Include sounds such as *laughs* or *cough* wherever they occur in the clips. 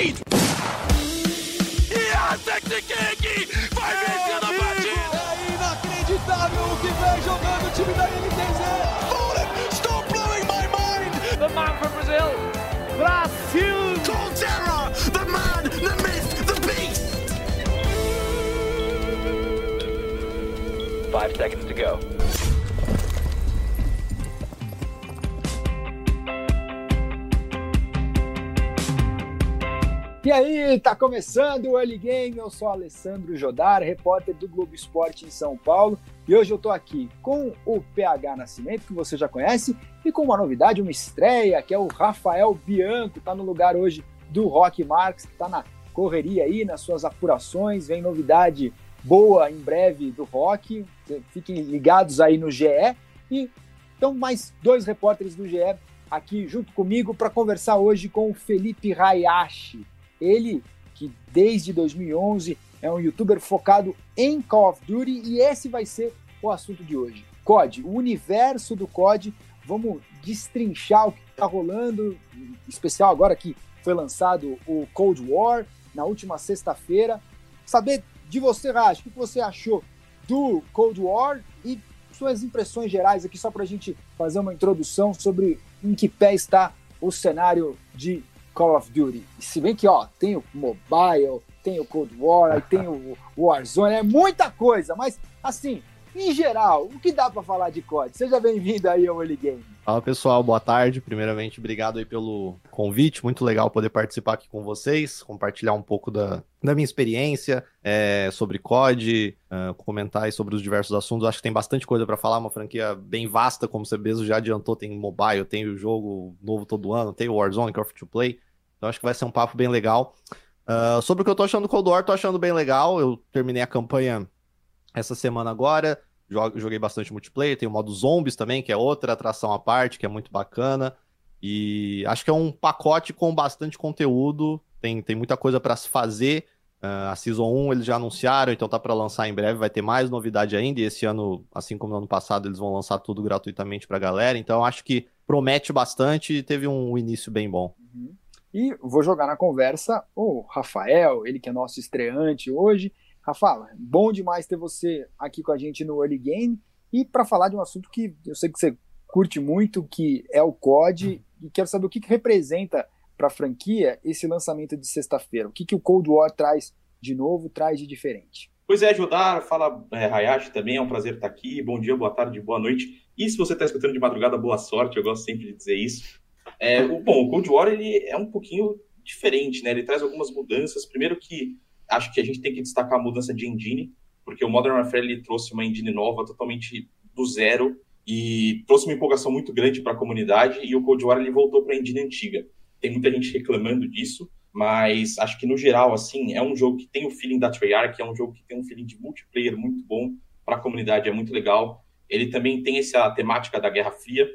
lead! Yantek King vai vencendo a partida! É inacreditável o que vem jogando o time da NTZ! Fallen, stop blowing my mind! The man from Brazil, Brasil! Colterra, the man, the myth, the beast! Five seconds to go. E aí, tá começando o Early Game, eu sou Alessandro Jodar, repórter do Globo Esporte em São Paulo, e hoje eu tô aqui com o PH Nascimento, que você já conhece, e com uma novidade, uma estreia, que é o Rafael Bianco, tá no lugar hoje do Rock Marques, que tá na correria aí, nas suas apurações, vem novidade boa em breve do Rock, fiquem ligados aí no GE, e. Então mais dois repórteres do GE aqui junto comigo para conversar hoje com o Felipe Hayashi, ele, que desde 2011 é um youtuber focado em Call of Duty e esse vai ser o assunto de hoje. COD, o universo do COD, vamos destrinchar o que está rolando, em especial agora que foi lançado o Cold War na última sexta-feira. Saber de você, Raj, o que você achou do Cold War e suas impressões gerais aqui, só para a gente fazer uma introdução sobre em que pé está o cenário de Call of Duty. Se bem que, ó, tem o mobile, tem o Cold War, tem o Warzone, é muita coisa, mas assim, em geral, o que dá para falar de COD? Seja bem-vindo aí ao Early Game. Fala pessoal, boa tarde. Primeiramente, obrigado aí pelo convite. Muito legal poder participar aqui com vocês, compartilhar um pouco da, da minha experiência é, sobre COD, uh, comentar sobre os diversos assuntos. Acho que tem bastante coisa para falar, uma franquia bem vasta, como você mesmo já adiantou. Tem mobile, tem o jogo novo todo ano, tem o Warzone, que é o free to play. Então acho que vai ser um papo bem legal. Uh, sobre o que eu tô achando do Cold War, tô achando bem legal. Eu terminei a campanha essa semana agora. Joguei bastante multiplayer. Tem o modo zombies também, que é outra atração à parte, que é muito bacana. E acho que é um pacote com bastante conteúdo. Tem, tem muita coisa para se fazer. Uh, a Season 1 eles já anunciaram, então tá para lançar em breve. Vai ter mais novidade ainda. E esse ano, assim como no ano passado, eles vão lançar tudo gratuitamente pra galera. Então acho que promete bastante e teve um início bem bom. Uhum. E vou jogar na conversa o Rafael, ele que é nosso estreante hoje. Rafael, bom demais ter você aqui com a gente no Early Game e para falar de um assunto que eu sei que você curte muito, que é o COD, e quero saber o que, que representa para a franquia esse lançamento de sexta-feira. O que, que o Cold War traz de novo, traz de diferente? Pois é, Judar, fala é, Hayashi também, é um prazer estar aqui. Bom dia, boa tarde, boa noite. E se você está escutando de madrugada, boa sorte, eu gosto sempre de dizer isso. É, o, bom, o Cold War ele é um pouquinho diferente, né? Ele traz algumas mudanças. Primeiro que acho que a gente tem que destacar a mudança de engine, porque o Modern Warfare ele trouxe uma engine nova totalmente do zero e trouxe uma empolgação muito grande para a comunidade e o Cold War ele voltou para a engine antiga. Tem muita gente reclamando disso, mas acho que no geral assim é um jogo que tem o feeling da Treyarch, é um jogo que tem um feeling de multiplayer muito bom para a comunidade, é muito legal. Ele também tem essa temática da Guerra Fria,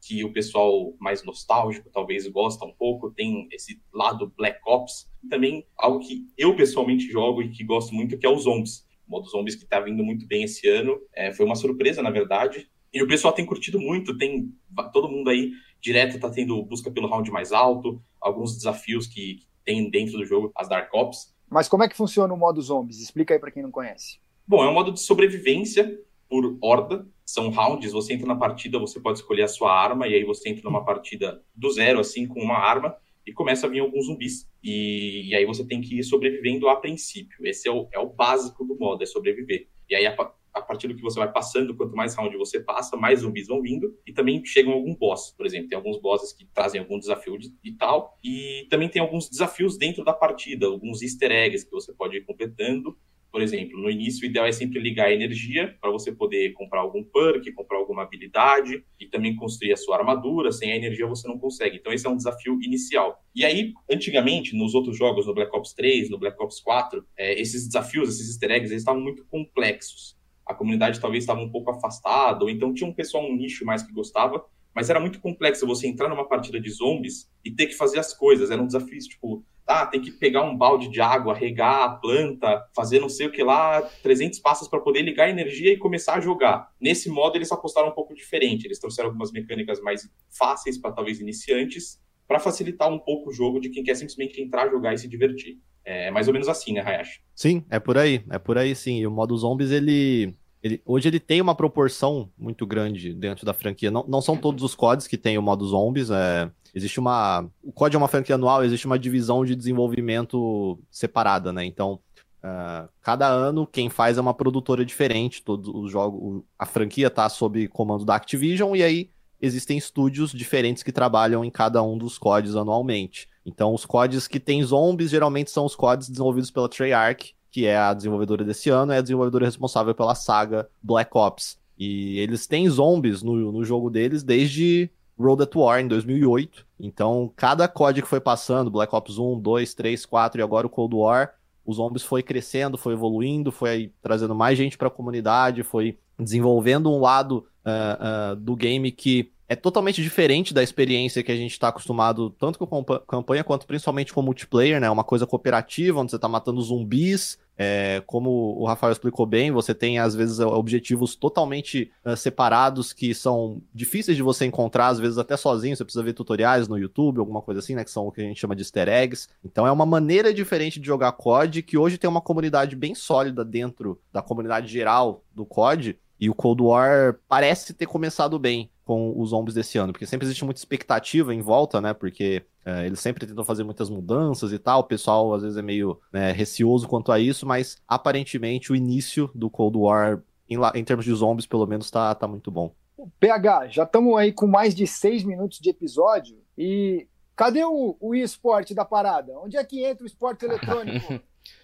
que o pessoal mais nostálgico talvez gosta um pouco, tem esse lado Black Ops. Também algo que eu pessoalmente jogo e que gosto muito, que é os zombies. O modo zombies que está vindo muito bem esse ano. É, foi uma surpresa, na verdade. E o pessoal tem curtido muito, tem todo mundo aí direto está tendo busca pelo round mais alto, alguns desafios que, que tem dentro do jogo, as Dark Ops. Mas como é que funciona o modo zombies? Explica aí para quem não conhece. Bom, é um modo de sobrevivência por horda, são rounds, você entra na partida, você pode escolher a sua arma, e aí você entra numa partida do zero, assim, com uma arma, e começa a vir alguns zumbis. E, e aí você tem que ir sobrevivendo a princípio. Esse é o, é o básico do modo, é sobreviver. E aí, a, a partir do que você vai passando, quanto mais round você passa, mais zumbis vão vindo, e também chegam algum boss, por exemplo. Tem alguns bosses que trazem algum desafio de, e tal, e também tem alguns desafios dentro da partida, alguns easter eggs que você pode ir completando, por exemplo, no início o ideal é sempre ligar a energia para você poder comprar algum perk, comprar alguma habilidade e também construir a sua armadura. Sem a energia você não consegue. Então esse é um desafio inicial. E aí, antigamente, nos outros jogos, no Black Ops 3, no Black Ops 4, é, esses desafios, esses easter eggs, eles estavam muito complexos. A comunidade talvez estava um pouco afastada, ou então tinha um pessoal, um nicho mais que gostava, mas era muito complexo você entrar numa partida de zombies e ter que fazer as coisas. Eram desafios, tipo, ah, tem que pegar um balde de água, regar a planta, fazer não sei o que lá, 300 passos para poder ligar a energia e começar a jogar. Nesse modo, eles apostaram um pouco diferente. Eles trouxeram algumas mecânicas mais fáceis para talvez iniciantes para facilitar um pouco o jogo de quem quer simplesmente entrar, jogar e se divertir. É mais ou menos assim, né, Hayashi? Sim, é por aí. É por aí, sim. E o modo zombies, ele. Ele, hoje ele tem uma proporção muito grande dentro da franquia. Não, não são todos os CODs que tem o modo zombies. É, existe uma. O COD é uma franquia anual, existe uma divisão de desenvolvimento separada, né? Então, uh, cada ano quem faz é uma produtora diferente. Todos os jogos. A franquia tá sob comando da Activision, e aí existem estúdios diferentes que trabalham em cada um dos CODs anualmente. Então, os CODs que tem zombies geralmente são os CODs desenvolvidos pela Treyarch, que é a desenvolvedora desse ano, é a desenvolvedora responsável pela saga Black Ops. E eles têm zombies no, no jogo deles desde Road at War, em 2008. Então, cada COD que foi passando, Black Ops 1, 2, 3, 4 e agora o Cold War, os zombies foi crescendo, foi evoluindo, foi trazendo mais gente para a comunidade, foi desenvolvendo um lado uh, uh, do game que é totalmente diferente da experiência que a gente está acostumado, tanto com campanha quanto principalmente com multiplayer, né? Uma coisa cooperativa, onde você está matando zumbis. É, como o Rafael explicou bem, você tem às vezes objetivos totalmente uh, separados que são difíceis de você encontrar, às vezes até sozinho. Você precisa ver tutoriais no YouTube, alguma coisa assim, né? Que são o que a gente chama de easter eggs. Então é uma maneira diferente de jogar COD que hoje tem uma comunidade bem sólida dentro da comunidade geral do COD. E o Cold War parece ter começado bem com os zombies desse ano, porque sempre existe muita expectativa em volta, né? Porque é, eles sempre tentam fazer muitas mudanças e tal. O pessoal às vezes é meio né, receoso quanto a isso, mas aparentemente o início do Cold War, em, em termos de zombies, pelo menos, tá, tá muito bom. PH, já estamos aí com mais de seis minutos de episódio e cadê o, o esporte da parada? Onde é que entra o esporte *laughs* eletrônico?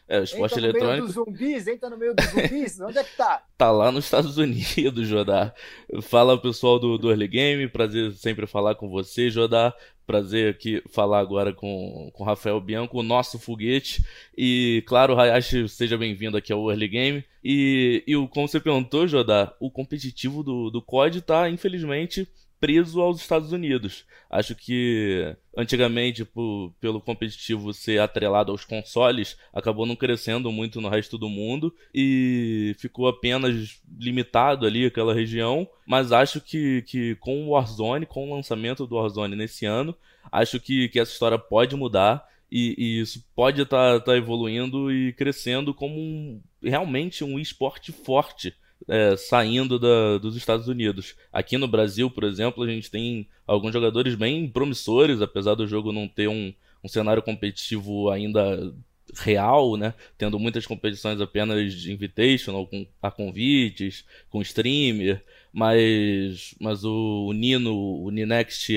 É, o esporte entra eletrônico. No meio dos zumbis, entra no meio dos zumbis. Onde é que tá? *laughs* Tá lá nos Estados Unidos, Jodar. Fala pessoal do, do Early Game, prazer sempre falar com você, Jodar. Prazer aqui falar agora com o Rafael Bianco, o nosso foguete. E, claro, Hayashi, seja bem-vindo aqui ao Early Game. E, e como você perguntou, Jodar, o competitivo do, do COD tá, infelizmente, preso aos Estados Unidos. Acho que antigamente, por, pelo competitivo ser atrelado aos consoles, acabou não crescendo muito no resto do mundo e ficou apenas limitado ali aquela região. Mas acho que, que com o Warzone, com o lançamento do Warzone nesse ano, acho que, que essa história pode mudar. E, e, isso pode estar tá, tá evoluindo e crescendo como um, realmente um esporte forte é, saindo da, dos Estados Unidos. Aqui no Brasil, por exemplo, a gente tem alguns jogadores bem promissores, apesar do jogo não ter um, um cenário competitivo ainda real, né? Tendo muitas competições apenas de invitational, com a convites, com streamer, mas, mas o, o Nino, o Ninext,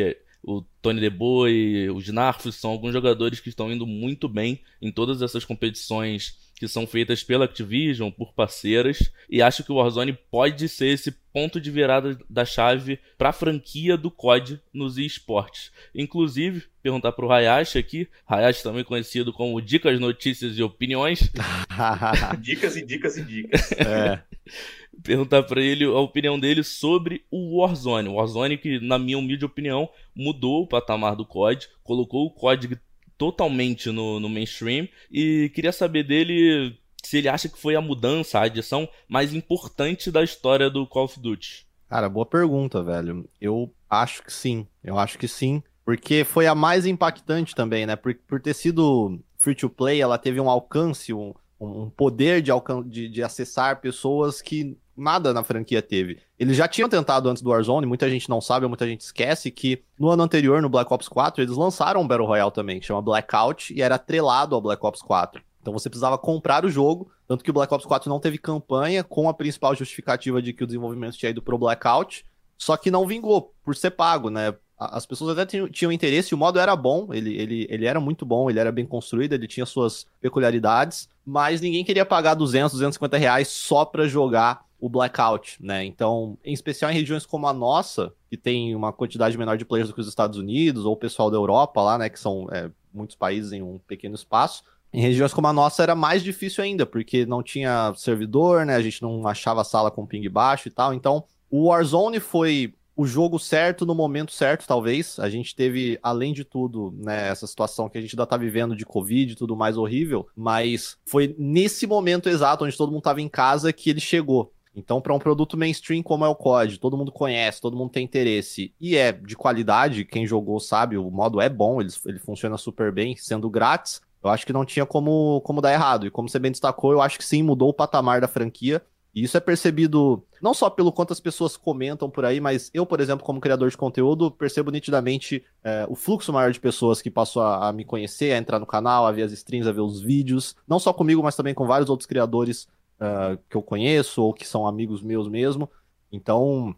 o Tony DeBoy, os Narfos são alguns jogadores que estão indo muito bem em todas essas competições que são feitas pela Activision, por parceiras, e acho que o Warzone pode ser esse ponto de virada da chave para a franquia do COD nos esportes. Inclusive, perguntar para o Hayashi aqui, Hayashi também conhecido como Dicas, Notícias e Opiniões. *laughs* dicas e dicas e dicas. É. *laughs* Perguntar para ele a opinião dele sobre o Warzone. O Warzone que, na minha humilde opinião, mudou o patamar do COD, colocou o COD totalmente no, no mainstream. E queria saber dele se ele acha que foi a mudança, a adição mais importante da história do Call of Duty. Cara, boa pergunta, velho. Eu acho que sim. Eu acho que sim. Porque foi a mais impactante também, né? Por, por ter sido free to play, ela teve um alcance, um, um poder de, alcan de, de acessar pessoas que nada na franquia teve. Eles já tinham tentado antes do Warzone, muita gente não sabe, muita gente esquece que no ano anterior, no Black Ops 4, eles lançaram um Battle Royale também, que chama Blackout, e era atrelado ao Black Ops 4. Então você precisava comprar o jogo, tanto que o Black Ops 4 não teve campanha, com a principal justificativa de que o desenvolvimento tinha ido pro Blackout, só que não vingou, por ser pago, né? As pessoas até tinham interesse, o modo era bom, ele, ele, ele era muito bom, ele era bem construído, ele tinha suas peculiaridades, mas ninguém queria pagar 200, 250 reais só pra jogar o blackout, né? Então, em especial em regiões como a nossa, que tem uma quantidade menor de players do que os Estados Unidos, ou o pessoal da Europa lá, né? Que são é, muitos países em um pequeno espaço. Em regiões como a nossa era mais difícil ainda, porque não tinha servidor, né? A gente não achava sala com ping baixo e tal. Então, o Warzone foi o jogo certo no momento certo, talvez. A gente teve, além de tudo, né, essa situação que a gente ainda tá vivendo de Covid e tudo mais horrível, mas foi nesse momento exato onde todo mundo tava em casa que ele chegou. Então, para um produto mainstream como é o COD, todo mundo conhece, todo mundo tem interesse e é de qualidade, quem jogou sabe, o modo é bom, ele, ele funciona super bem, sendo grátis. Eu acho que não tinha como, como dar errado. E como você bem destacou, eu acho que sim, mudou o patamar da franquia. E isso é percebido não só pelo quanto as pessoas comentam por aí, mas eu, por exemplo, como criador de conteúdo, percebo nitidamente é, o fluxo maior de pessoas que passou a, a, me conhecer, a entrar no canal, a ver as streams, a ver os vídeos. Não só comigo, mas também com vários outros criadores uh, que eu conheço ou que são amigos meus mesmo. Então,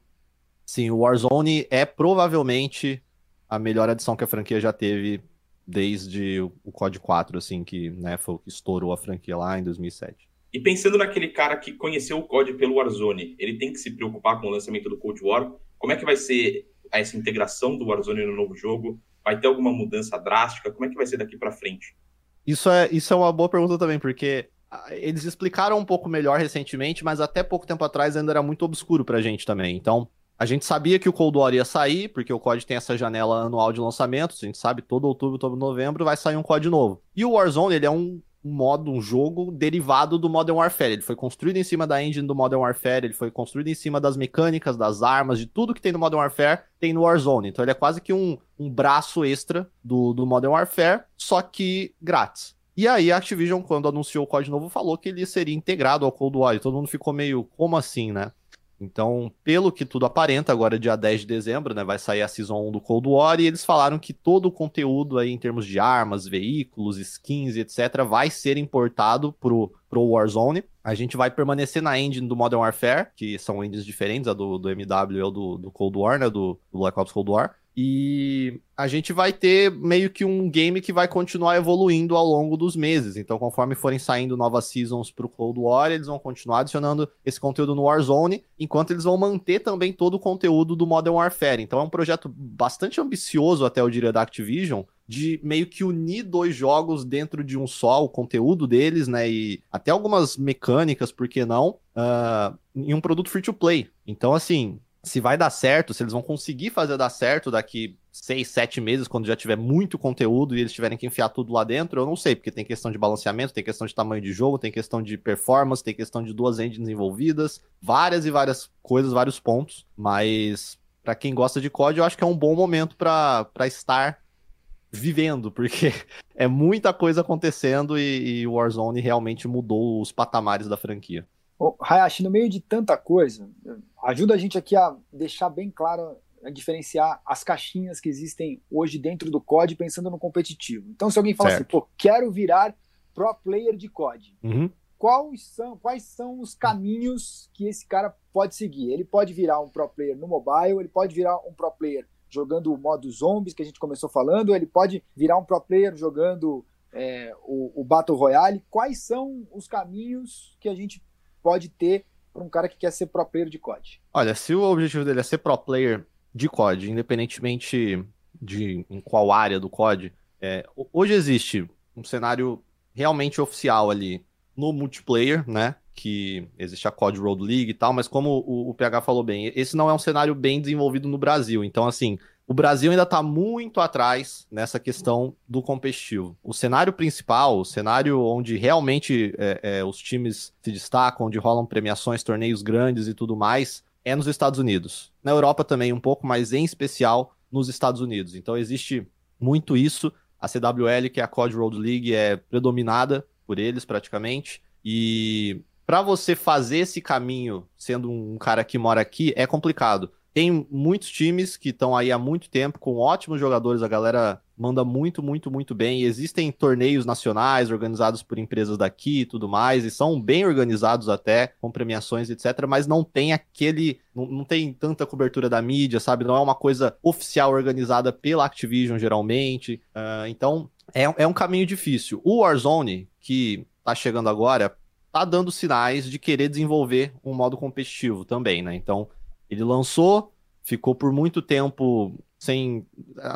sim, o Warzone é provavelmente a melhor adição que a franquia já teve desde o COD 4, assim, que né, foi o que estourou a franquia lá em 2007. E pensando naquele cara que conheceu o COD pelo Warzone, ele tem que se preocupar com o lançamento do Cold War. Como é que vai ser essa integração do Warzone no novo jogo? Vai ter alguma mudança drástica? Como é que vai ser daqui para frente? Isso é, isso é uma boa pergunta também, porque eles explicaram um pouco melhor recentemente, mas até pouco tempo atrás ainda era muito obscuro pra gente também. Então, a gente sabia que o Cold War ia sair, porque o COD tem essa janela anual de lançamentos, a gente sabe todo outubro, todo novembro vai sair um COD novo. E o Warzone, ele é um modo, um jogo derivado do Modern Warfare. Ele foi construído em cima da engine do Modern Warfare, ele foi construído em cima das mecânicas, das armas, de tudo que tem no Modern Warfare, tem no Warzone. Então ele é quase que um, um braço extra do, do Modern Warfare, só que grátis. E aí a Activision, quando anunciou o código novo, falou que ele seria integrado ao Cold War. E todo mundo ficou meio, como assim, né? Então, pelo que tudo aparenta, agora dia 10 de dezembro, né, vai sair a Season 1 do Cold War, e eles falaram que todo o conteúdo aí em termos de armas, veículos, skins, etc, vai ser importado pro, pro Warzone. A gente vai permanecer na engine do Modern Warfare, que são engines diferentes, a do, do MW e a do, do Cold War, né, do, do Black Ops Cold War. E a gente vai ter meio que um game que vai continuar evoluindo ao longo dos meses. Então, conforme forem saindo novas seasons pro Cold War, eles vão continuar adicionando esse conteúdo no Warzone, enquanto eles vão manter também todo o conteúdo do Modern Warfare. Então, é um projeto bastante ambicioso, até eu diria, da Activision, de meio que unir dois jogos dentro de um só, o conteúdo deles, né? E até algumas mecânicas, por que não? Uh, em um produto free to play. Então, assim, se vai dar certo, se eles vão conseguir fazer dar certo daqui seis, sete meses, quando já tiver muito conteúdo e eles tiverem que enfiar tudo lá dentro, eu não sei, porque tem questão de balanceamento, tem questão de tamanho de jogo, tem questão de performance, tem questão de duas engines envolvidas, várias e várias coisas, vários pontos, mas para quem gosta de COD, eu acho que é um bom momento para estar vivendo, *laughs* porque é muita coisa acontecendo e, o Warzone realmente mudou os patamares da franquia. Oh, Hayashi, no meio de tanta coisa, ajuda a gente aqui a deixar bem claro, a diferenciar as caixinhas que existem hoje dentro do COD pensando no competitivo. Então, se alguém fala assim, certo. assim, pô, quero virar pro player de COD, uhum. quais, são, quais são os caminhos que esse cara pode seguir? Ele pode virar um pro player no mobile, ele pode virar um pro player jogando o modo zombies que a gente começou falando, ele pode virar um pro player jogando é, o, o Battle Royale. Quais são os caminhos que a gente pode ter para um cara que quer ser pro player de COD? Olha, se o objetivo dele é ser pro player de COD, independentemente de em qual área do COD, é, hoje existe um cenário realmente oficial ali no multiplayer, né? Que existe a COD Road League e tal, mas como o, o PH falou bem, esse não é um cenário bem desenvolvido no Brasil. Então, assim, o Brasil ainda está muito atrás nessa questão do competitivo. O cenário principal, o cenário onde realmente é, é, os times se destacam, onde rolam premiações, torneios grandes e tudo mais, é nos Estados Unidos. Na Europa também um pouco, mas em especial nos Estados Unidos. Então existe muito isso. A CWL, que é a COD Road League, é predominada por eles praticamente. E para você fazer esse caminho, sendo um cara que mora aqui, é complicado. Tem muitos times que estão aí há muito tempo com ótimos jogadores, a galera manda muito, muito, muito bem. E existem torneios nacionais organizados por empresas daqui e tudo mais, e são bem organizados até, com premiações, etc. Mas não tem aquele. Não, não tem tanta cobertura da mídia, sabe? Não é uma coisa oficial organizada pela Activision, geralmente. Uh, então, é, é um caminho difícil. O Warzone, que tá chegando agora, tá dando sinais de querer desenvolver um modo competitivo também, né? Então ele lançou, ficou por muito tempo sem.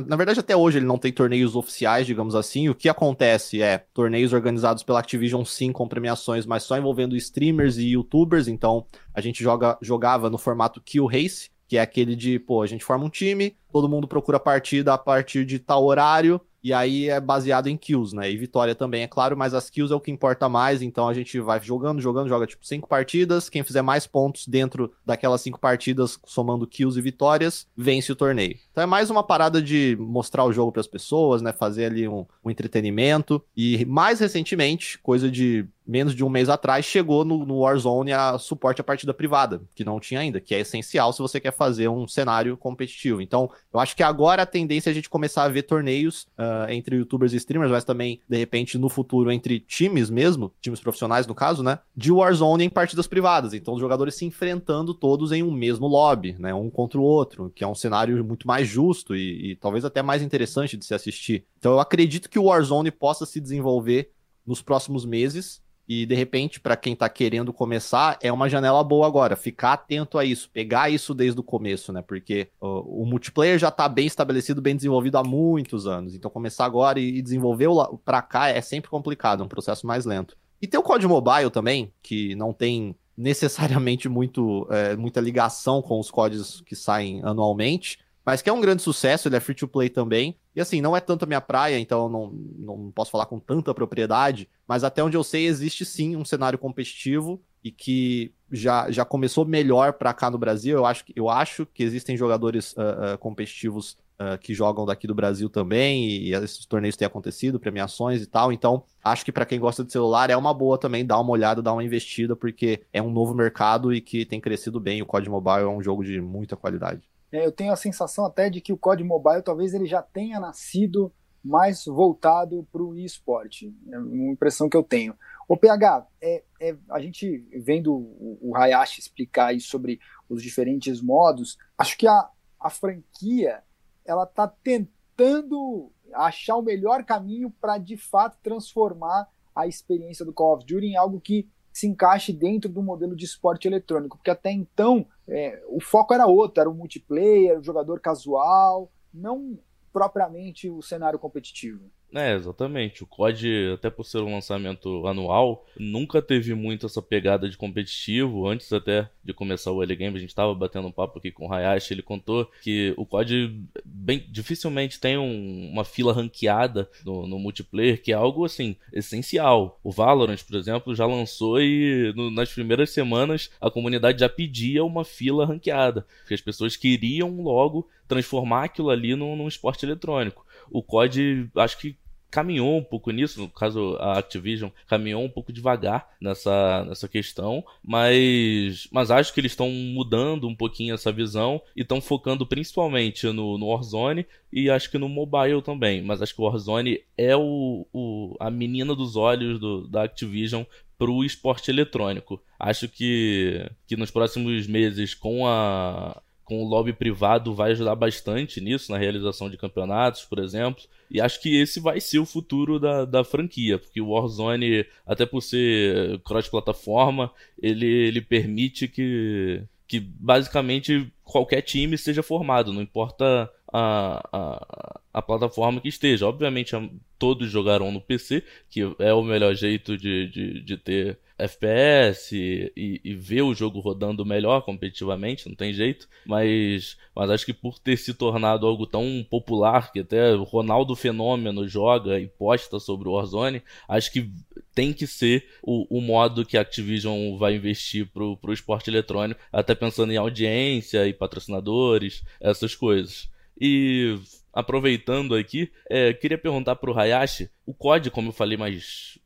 Na verdade, até hoje ele não tem torneios oficiais, digamos assim. O que acontece é torneios organizados pela Activision sim com premiações, mas só envolvendo streamers e youtubers. Então a gente joga, jogava no formato Kill Race, que é aquele de, pô, a gente forma um time, todo mundo procura partida a partir de tal horário e aí é baseado em kills, né? E vitória também, é claro, mas as kills é o que importa mais, então a gente vai jogando, jogando, joga tipo cinco partidas, quem fizer mais pontos dentro daquelas cinco partidas, somando kills e vitórias, vence o torneio. Então é mais uma parada de mostrar o jogo para as pessoas, né? Fazer ali um, um entretenimento. E mais recentemente, coisa de menos de um mês atrás, chegou no, no, Warzone a suporte à partida privada, que não tinha ainda, que é essencial se você quer fazer um cenário competitivo. Então, eu acho que agora a tendência é a gente começar a ver torneios uh, entre youtubers e streamers, mas também, de repente, no futuro, entre times mesmo, times profissionais no caso, né? De Warzone em partidas privadas. Então, os jogadores se enfrentando todos em um mesmo lobby, né? Um contra o outro, que é um cenário muito mais justo e, e talvez até mais interessante de se assistir. Então, eu acredito que o Warzone possa se desenvolver nos próximos meses e de repente, para quem está querendo começar, é uma janela boa agora. Ficar atento a isso, pegar isso desde o começo, né? Porque o, o multiplayer já está bem estabelecido, bem desenvolvido há muitos anos. Então, começar agora e, e desenvolver para cá é sempre complicado, é um processo mais lento. E tem o código mobile também, que não tem necessariamente muito, é, muita ligação com os códigos que saem anualmente, mas que é um grande sucesso, ele é free to play também. E assim, não é tanto a minha praia, então não, não posso falar com tanta propriedade, mas até onde eu sei, existe sim um cenário competitivo e que já, já começou melhor para cá no Brasil. Eu acho, eu acho que existem jogadores uh, uh, competitivos uh, que jogam daqui do Brasil também, e, e, esses torneios têm acontecido, premiações e tal. Então, acho que para quem gosta de celular é uma boa também dar uma olhada, dar uma investida, porque é um novo mercado e que tem crescido bem. O COD Mobile é um jogo de muita qualidade. É, eu tenho a sensação até de que o COD Mobile talvez ele já tenha nascido mais voltado para o esporte. É uma impressão que eu tenho. O PH, é, é, a gente vendo o, o Hayashi explicar aí sobre os diferentes modos, acho que a, a franquia ela está tentando achar o melhor caminho para de fato transformar a experiência do Call of Duty em algo que se encaixe dentro do modelo de esporte eletrônico, porque até então é, o foco era outro, era o multiplayer, o jogador casual, não propriamente o cenário competitivo. É, exatamente. O COD, até por ser um lançamento anual, nunca teve muito essa pegada de competitivo. Antes até de começar o Early Game, a gente estava batendo um papo aqui com o Hayashi, ele contou que o COD bem, dificilmente tem um, uma fila ranqueada no, no, multiplayer, que é algo, assim, essencial. O Valorant, por exemplo, já lançou e no, nas primeiras semanas a comunidade já pedia uma fila ranqueada, porque as pessoas queriam logo transformar aquilo ali num, num esporte eletrônico. O COD, acho que caminhou um pouco nisso, no caso a Activision caminhou um pouco devagar nessa, nessa questão, mas, mas acho que eles estão mudando um pouquinho essa visão e estão focando principalmente no, no Warzone e acho que no mobile também, mas acho que o Warzone é o, o, a menina dos olhos do, da Activision para o esporte eletrônico. Acho que, que nos próximos meses, com a, com o lobby privado vai ajudar bastante nisso, na realização de campeonatos, por exemplo. E acho que esse vai ser o futuro da, da franquia, porque o Warzone, até por ser cross-plataforma, ele, ele permite que, que basicamente qualquer time seja formado, não importa a, a, a plataforma que esteja. Obviamente, todos jogarão no PC, que é o melhor jeito de, de, de ter FPS e, e, ver o jogo rodando melhor competitivamente, não tem jeito. Mas, mas acho que por ter se tornado algo tão popular, que até o Ronaldo Fenômeno joga e posta sobre o Warzone, acho que tem que ser o, o modo que a Activision vai investir pro, pro esporte eletrônico, até pensando em audiência e patrocinadores, essas coisas. E aproveitando aqui, é, queria perguntar pro Hayashi, o COD, como eu falei mais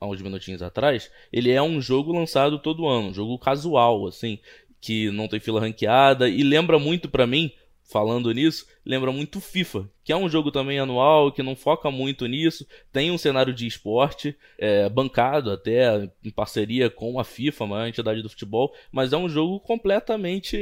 há uns minutinhos atrás, ele é um jogo lançado todo ano, um jogo casual, assim, que não tem fila ranqueada e lembra muito para mim, falando nisso, lembra muito FIFA, que é um jogo também anual, que não foca muito nisso, tem um cenário de esporte, é, bancado até em parceria com a FIFA, a maior entidade do futebol, mas é um jogo completamente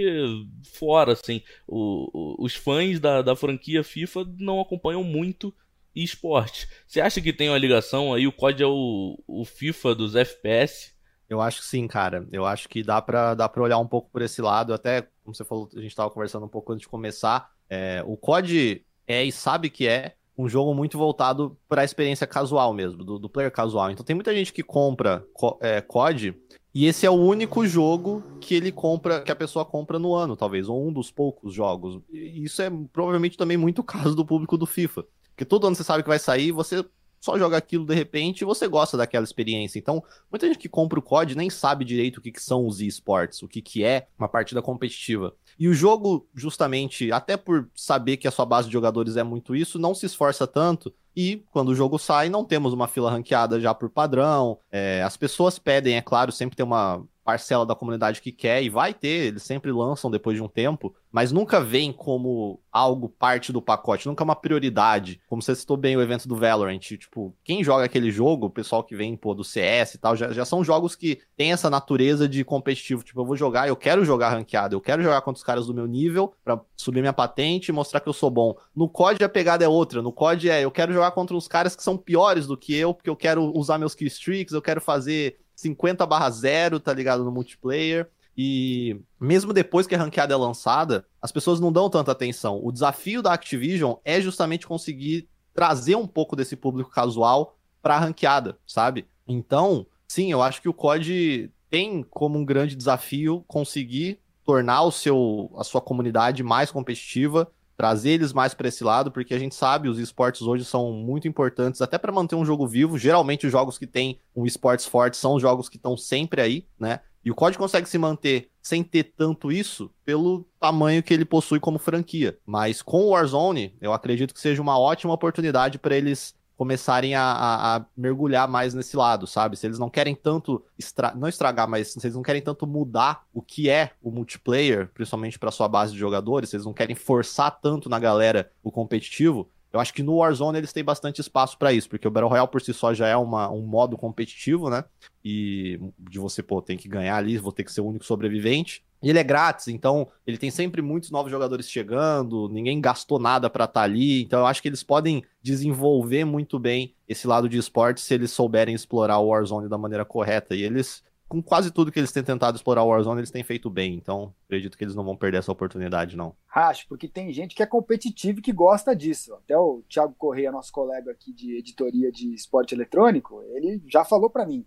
fora, assim, o, o, os fãs da, da franquia FIFA não acompanham muito esporte. Você acha que tem uma ligação aí? O COD é o, o FIFA dos FPS? Eu acho que sim, cara. Eu acho que dá pra, dá pra olhar um pouco por esse lado. Até, como você falou, a gente tava conversando um pouco antes de começar. É, o COD é e sabe que é um jogo muito voltado para a experiência casual mesmo, do, do, player casual. Então tem muita gente que compra é, COD e esse é o único jogo que ele compra, que a pessoa compra no ano, talvez, ou um dos poucos jogos. E isso é provavelmente também muito caso do público do FIFA. Porque todo ano você sabe que vai sair, você só joga aquilo de repente e você gosta daquela experiência. Então, muita gente que compra o COD nem sabe direito o que, que são os esportes, o que, que é uma partida competitiva. E o jogo, justamente, até por saber que a sua base de jogadores é muito isso, não se esforça tanto. E quando o jogo sai, não temos uma fila ranqueada já por padrão. É, as pessoas pedem, é claro, sempre tem uma parcela da comunidade que quer e vai ter, eles sempre lançam depois de um tempo, mas nunca vem como algo parte do pacote, nunca é uma prioridade. Como você citou bem o evento do Valorant, tipo, quem joga aquele jogo, o pessoal que vem, pô, do CS e tal, já, já são jogos que tem essa natureza de competitivo, tipo, eu vou jogar, eu quero jogar ranqueado, eu quero jogar contra os caras do meu nível para subir minha patente e mostrar que eu sou bom. No COD a pegada é outra, no COD é, eu quero jogar contra os caras que são piores do que eu, porque eu quero usar meus killstreaks, eu quero fazer 50 barra 0, tá ligado, no multiplayer. E mesmo depois que a ranqueada é lançada, as pessoas não dão tanta atenção. O desafio da Activision é justamente conseguir trazer um pouco desse público casual pra ranqueada, sabe? Então, sim, eu acho que o COD tem como um grande desafio conseguir tornar o seu, a sua comunidade mais competitiva trazer eles mais para esse lado, porque a gente sabe os esportes hoje são muito importantes até para manter um jogo vivo. Geralmente os jogos que têm um esportes forte são os jogos que estão sempre aí, né? E o COD consegue se manter sem ter tanto isso pelo tamanho que ele possui como franquia. Mas com o Warzone, eu acredito que seja uma ótima oportunidade para eles começarem a, a, a, mergulhar mais nesse lado, sabe? Se eles não querem tanto, estra... não estragar, mas se eles não querem tanto mudar o que é o multiplayer, principalmente para sua base de jogadores, se eles não querem forçar tanto na galera o competitivo, eu acho que no Warzone eles têm bastante espaço para isso, porque o Battle Royale por si só já é uma, um modo competitivo, né? E de você, pô, tem que ganhar ali, vou ter que ser o único sobrevivente. E ele é grátis, então ele tem sempre muitos novos jogadores chegando, ninguém gastou nada para estar tá ali, então eu acho que eles podem desenvolver muito bem esse lado de esporte se eles souberem explorar o Warzone da maneira correta. E eles, com quase tudo que eles têm tentado explorar o Warzone, eles têm feito bem, então acredito que eles não vão perder essa oportunidade, não. Acho, porque tem gente que é competitivo e que gosta disso. Até o Thiago Correia, nosso colega aqui de editoria de esporte eletrônico, ele já falou para mim: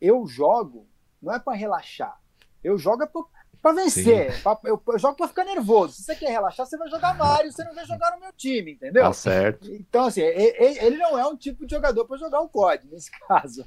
eu jogo não é para relaxar, eu jogo é pra Pra vencer. Pra, eu, eu, jogo pra ficar nervoso. Se você quer relaxar, você vai jogar Mario, você não vai jogar no meu time, entendeu? Tá certo. Então, assim, ele, ele não é um tipo de jogador pra jogar o COD, nesse *laughs* caso.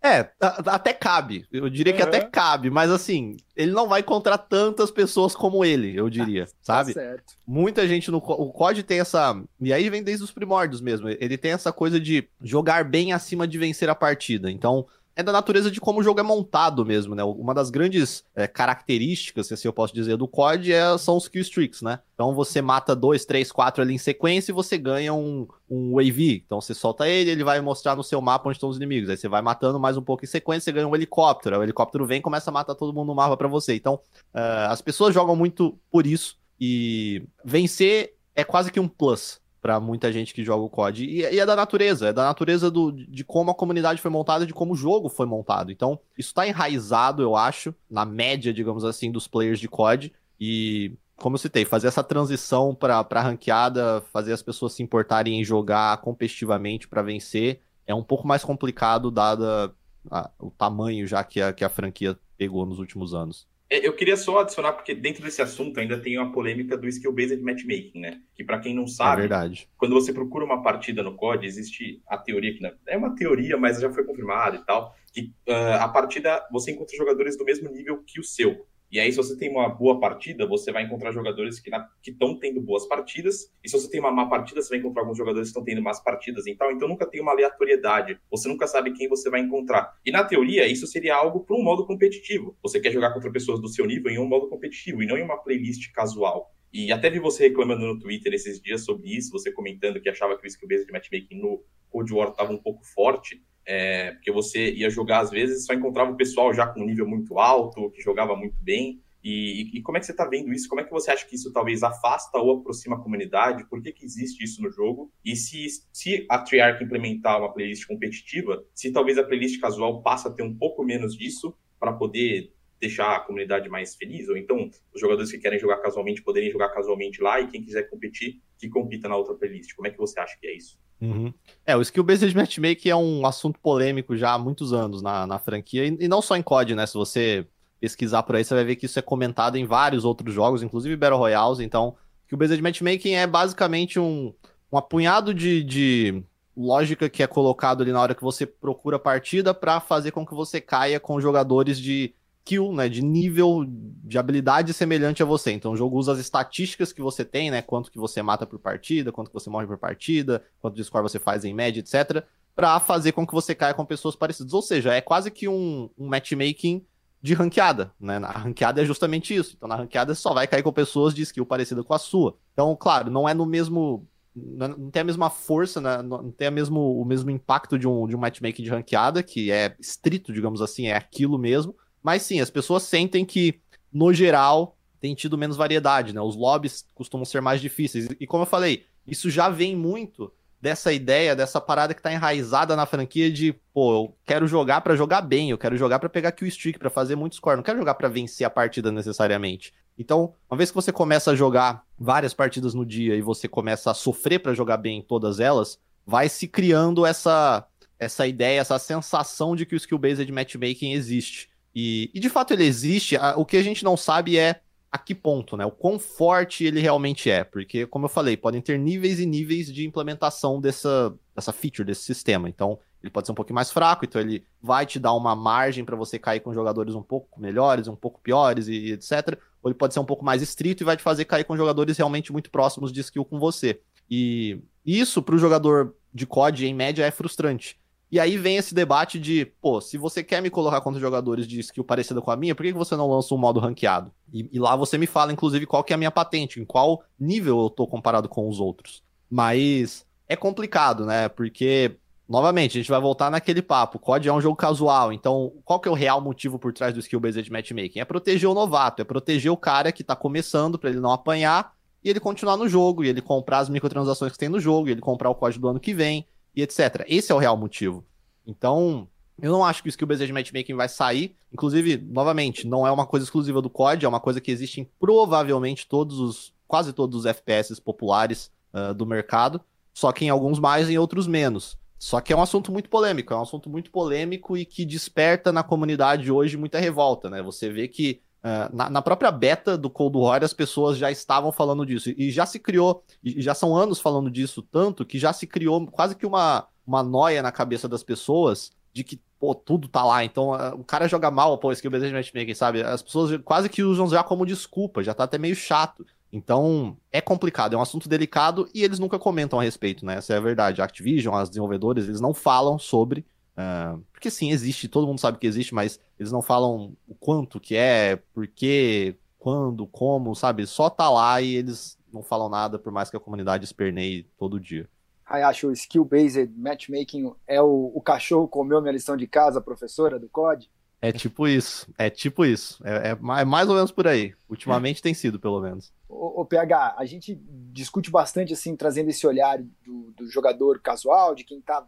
É, até cabe. Eu diria que até cabe, mas assim, ele não vai encontrar tantas pessoas como ele, eu diria, tá sabe? certo. Muita gente no o COD tem essa, e aí vem desde os primórdios mesmo. Ele tem essa coisa de jogar bem acima de vencer a partida. Então, é da natureza de como o jogo é montado mesmo, né? Uma das grandes é, características, se assim eu posso dizer, do COD é, são os kill streaks, né? Então você mata dois, três, quatro ali em sequência e você ganha um, um AV. Então você solta ele, ele vai mostrar no seu mapa onde estão os inimigos. Aí você vai matando mais um pouco em sequência, você ganha um helicóptero. O helicóptero vem e começa a matar todo mundo no mapa para você. Então uh, as pessoas jogam muito por isso. E vencer é quase que um plus para muita gente que joga o COD. E, e, é da natureza, é da natureza do, de como a comunidade foi montada, de como o jogo foi montado. Então, isso está enraizado, eu acho, na média, digamos assim, dos players de COD. E, como eu citei, fazer essa transição para ranqueada, fazer as pessoas se importarem em jogar competitivamente para vencer, é um pouco mais complicado, dada a, o tamanho já que a, que a franquia pegou nos últimos anos. É, eu queria só adicionar, porque dentro desse assunto ainda tem uma polêmica do skill-based matchmaking, né? Que para quem não sabe, é verdade. quando você procura uma partida no COD, existe a teoria que não, é uma teoria, mas já foi confirmada e tal, que uh, a partida você encontra jogadores do mesmo nível que o seu. E aí, se você tem uma boa partida, você vai encontrar jogadores que estão tendo boas partidas. E se você tem uma má partida, você vai encontrar alguns jogadores que estão tendo más partidas. Então, então nunca tem uma aleatoriedade. Você nunca sabe quem você vai encontrar. E na teoria, isso seria algo para um modo competitivo. Você quer jogar contra pessoas do seu nível em um modo competitivo e não em uma playlist casual. E até vi você reclamando no Twitter esses dias sobre isso, você comentando que achava que o skill based matchmaking no Cold War estava um pouco forte. É, porque você ia jogar às vezes só encontrava o pessoal já com um nível muito alto, que jogava muito bem. E, e, como é que você está vendo isso? Como é que você acha que isso talvez afasta ou aproxima a comunidade? Por que, que existe isso no jogo? E se, se a Treyarch implementar uma playlist competitiva, se talvez a playlist casual passe a ter um pouco menos disso para poder deixar a comunidade mais feliz? Ou então os jogadores que querem jogar casualmente poderem jogar casualmente lá e quem quiser competir, que compita na outra playlist? Como é que você acha que é isso? Uhum. É, o skill-based matchmaking é um assunto polêmico já há muitos anos na, na franquia, e, e, não só em COD, né? Se você pesquisar por aí, você vai ver que isso é comentado em vários outros jogos, inclusive Battle Royales, então skill-based matchmaking é basicamente um, um apunhado de, de lógica que é colocado ali na hora que você procura a partida para fazer com que você caia com jogadores de kill, né, de nível de habilidade semelhante a você. Então o jogo usa as estatísticas que você tem, né, quanto que você mata por partida, quanto que você morre por partida, quanto de score você faz em média, etc, para fazer com que você caia com pessoas parecidas. Ou seja, é quase que um, um matchmaking de ranqueada, né? A ranqueada é justamente isso. Então na ranqueada você só vai cair com pessoas de skill parecida com a sua. Então, claro, não é no mesmo não tem a mesma força, né? não tem a mesmo, o mesmo impacto de um, de um matchmaking de ranqueada, que é estrito, digamos assim, é aquilo mesmo. Mas sim, as pessoas sentem que, no geral, tem tido menos variedade, né? Os lobbies costumam ser mais difíceis. E como eu falei, isso já vem muito dessa ideia, dessa parada que tá enraizada na franquia de, pô, eu quero jogar para jogar bem, eu quero jogar para pegar kill streak, para fazer muito score, não quero jogar para vencer a partida necessariamente. Então, uma vez que você começa a jogar várias partidas no dia e você começa a sofrer para jogar bem em todas elas, vai se criando essa essa ideia, essa sensação de que o skill based matchmaking existe. E, e de fato ele existe, o que a gente não sabe é a que ponto, né? O quão forte ele realmente é. Porque, como eu falei, podem ter níveis e níveis de implementação dessa, dessa feature, desse sistema. Então, ele pode ser um pouquinho mais fraco, então ele vai te dar uma margem para você cair com jogadores um pouco melhores, um pouco piores e etc. Ou ele pode ser um pouco mais estrito e vai te fazer cair com jogadores realmente muito próximos de skill com você. E isso para o jogador de COD, em média, é frustrante. E aí vem esse debate de, pô, se você quer me colocar contra jogadores de skill parecida com a minha, por que você não lança um modo ranqueado? E, e, lá você me fala, inclusive, qual que é a minha patente, em qual nível eu tô comparado com os outros. Mas é complicado, né? Porque, novamente, a gente vai voltar naquele papo. COD é um jogo casual, então qual que é o real motivo por trás do skill-based matchmaking? É proteger o novato, é proteger o cara que tá começando para ele não apanhar e ele continuar no jogo, e ele comprar as microtransações que tem no jogo, e ele comprar o código do ano que vem, e etc. Esse é o real motivo. Então, eu não acho que o skill based matchmaking vai sair. Inclusive, novamente, não é uma coisa exclusiva do COD, é uma coisa que existe em provavelmente todos os. quase todos os FPS populares uh, do mercado. Só que em alguns mais e em outros menos. Só que é um assunto muito polêmico, é um assunto muito polêmico e que desperta na comunidade hoje muita revolta, né? Você vê que uh, na, na, própria beta do Cold War as pessoas já estavam falando disso. E já se criou, e já são anos falando disso tanto, que já se criou quase que uma, uma noia na cabeça das pessoas de que, pô, tudo tá lá. Então, uh, o cara joga mal, pô, skill based matchmaking, sabe? As pessoas quase que usam já como desculpa, já tá até meio chato. Então, é complicado, é um assunto delicado e eles nunca comentam a respeito, né? Essa é a verdade. A Activision, as desenvolvedoras, eles não falam sobre. Uh, porque sim, existe, todo mundo sabe que existe, mas eles não falam o quanto que é, por quê, quando, como, sabe? Só tá lá e eles não falam nada, por mais que a comunidade esperneie todo dia. Aí acho o skill-based matchmaking é o, o cachorro comeu minha lição de casa, professora do COD? É tipo isso, é tipo isso. É, é, mais ou menos por aí. Ultimamente tem sido, pelo menos. O, o, PH, a gente discute bastante, assim, trazendo esse olhar do, do jogador casual, de quem tá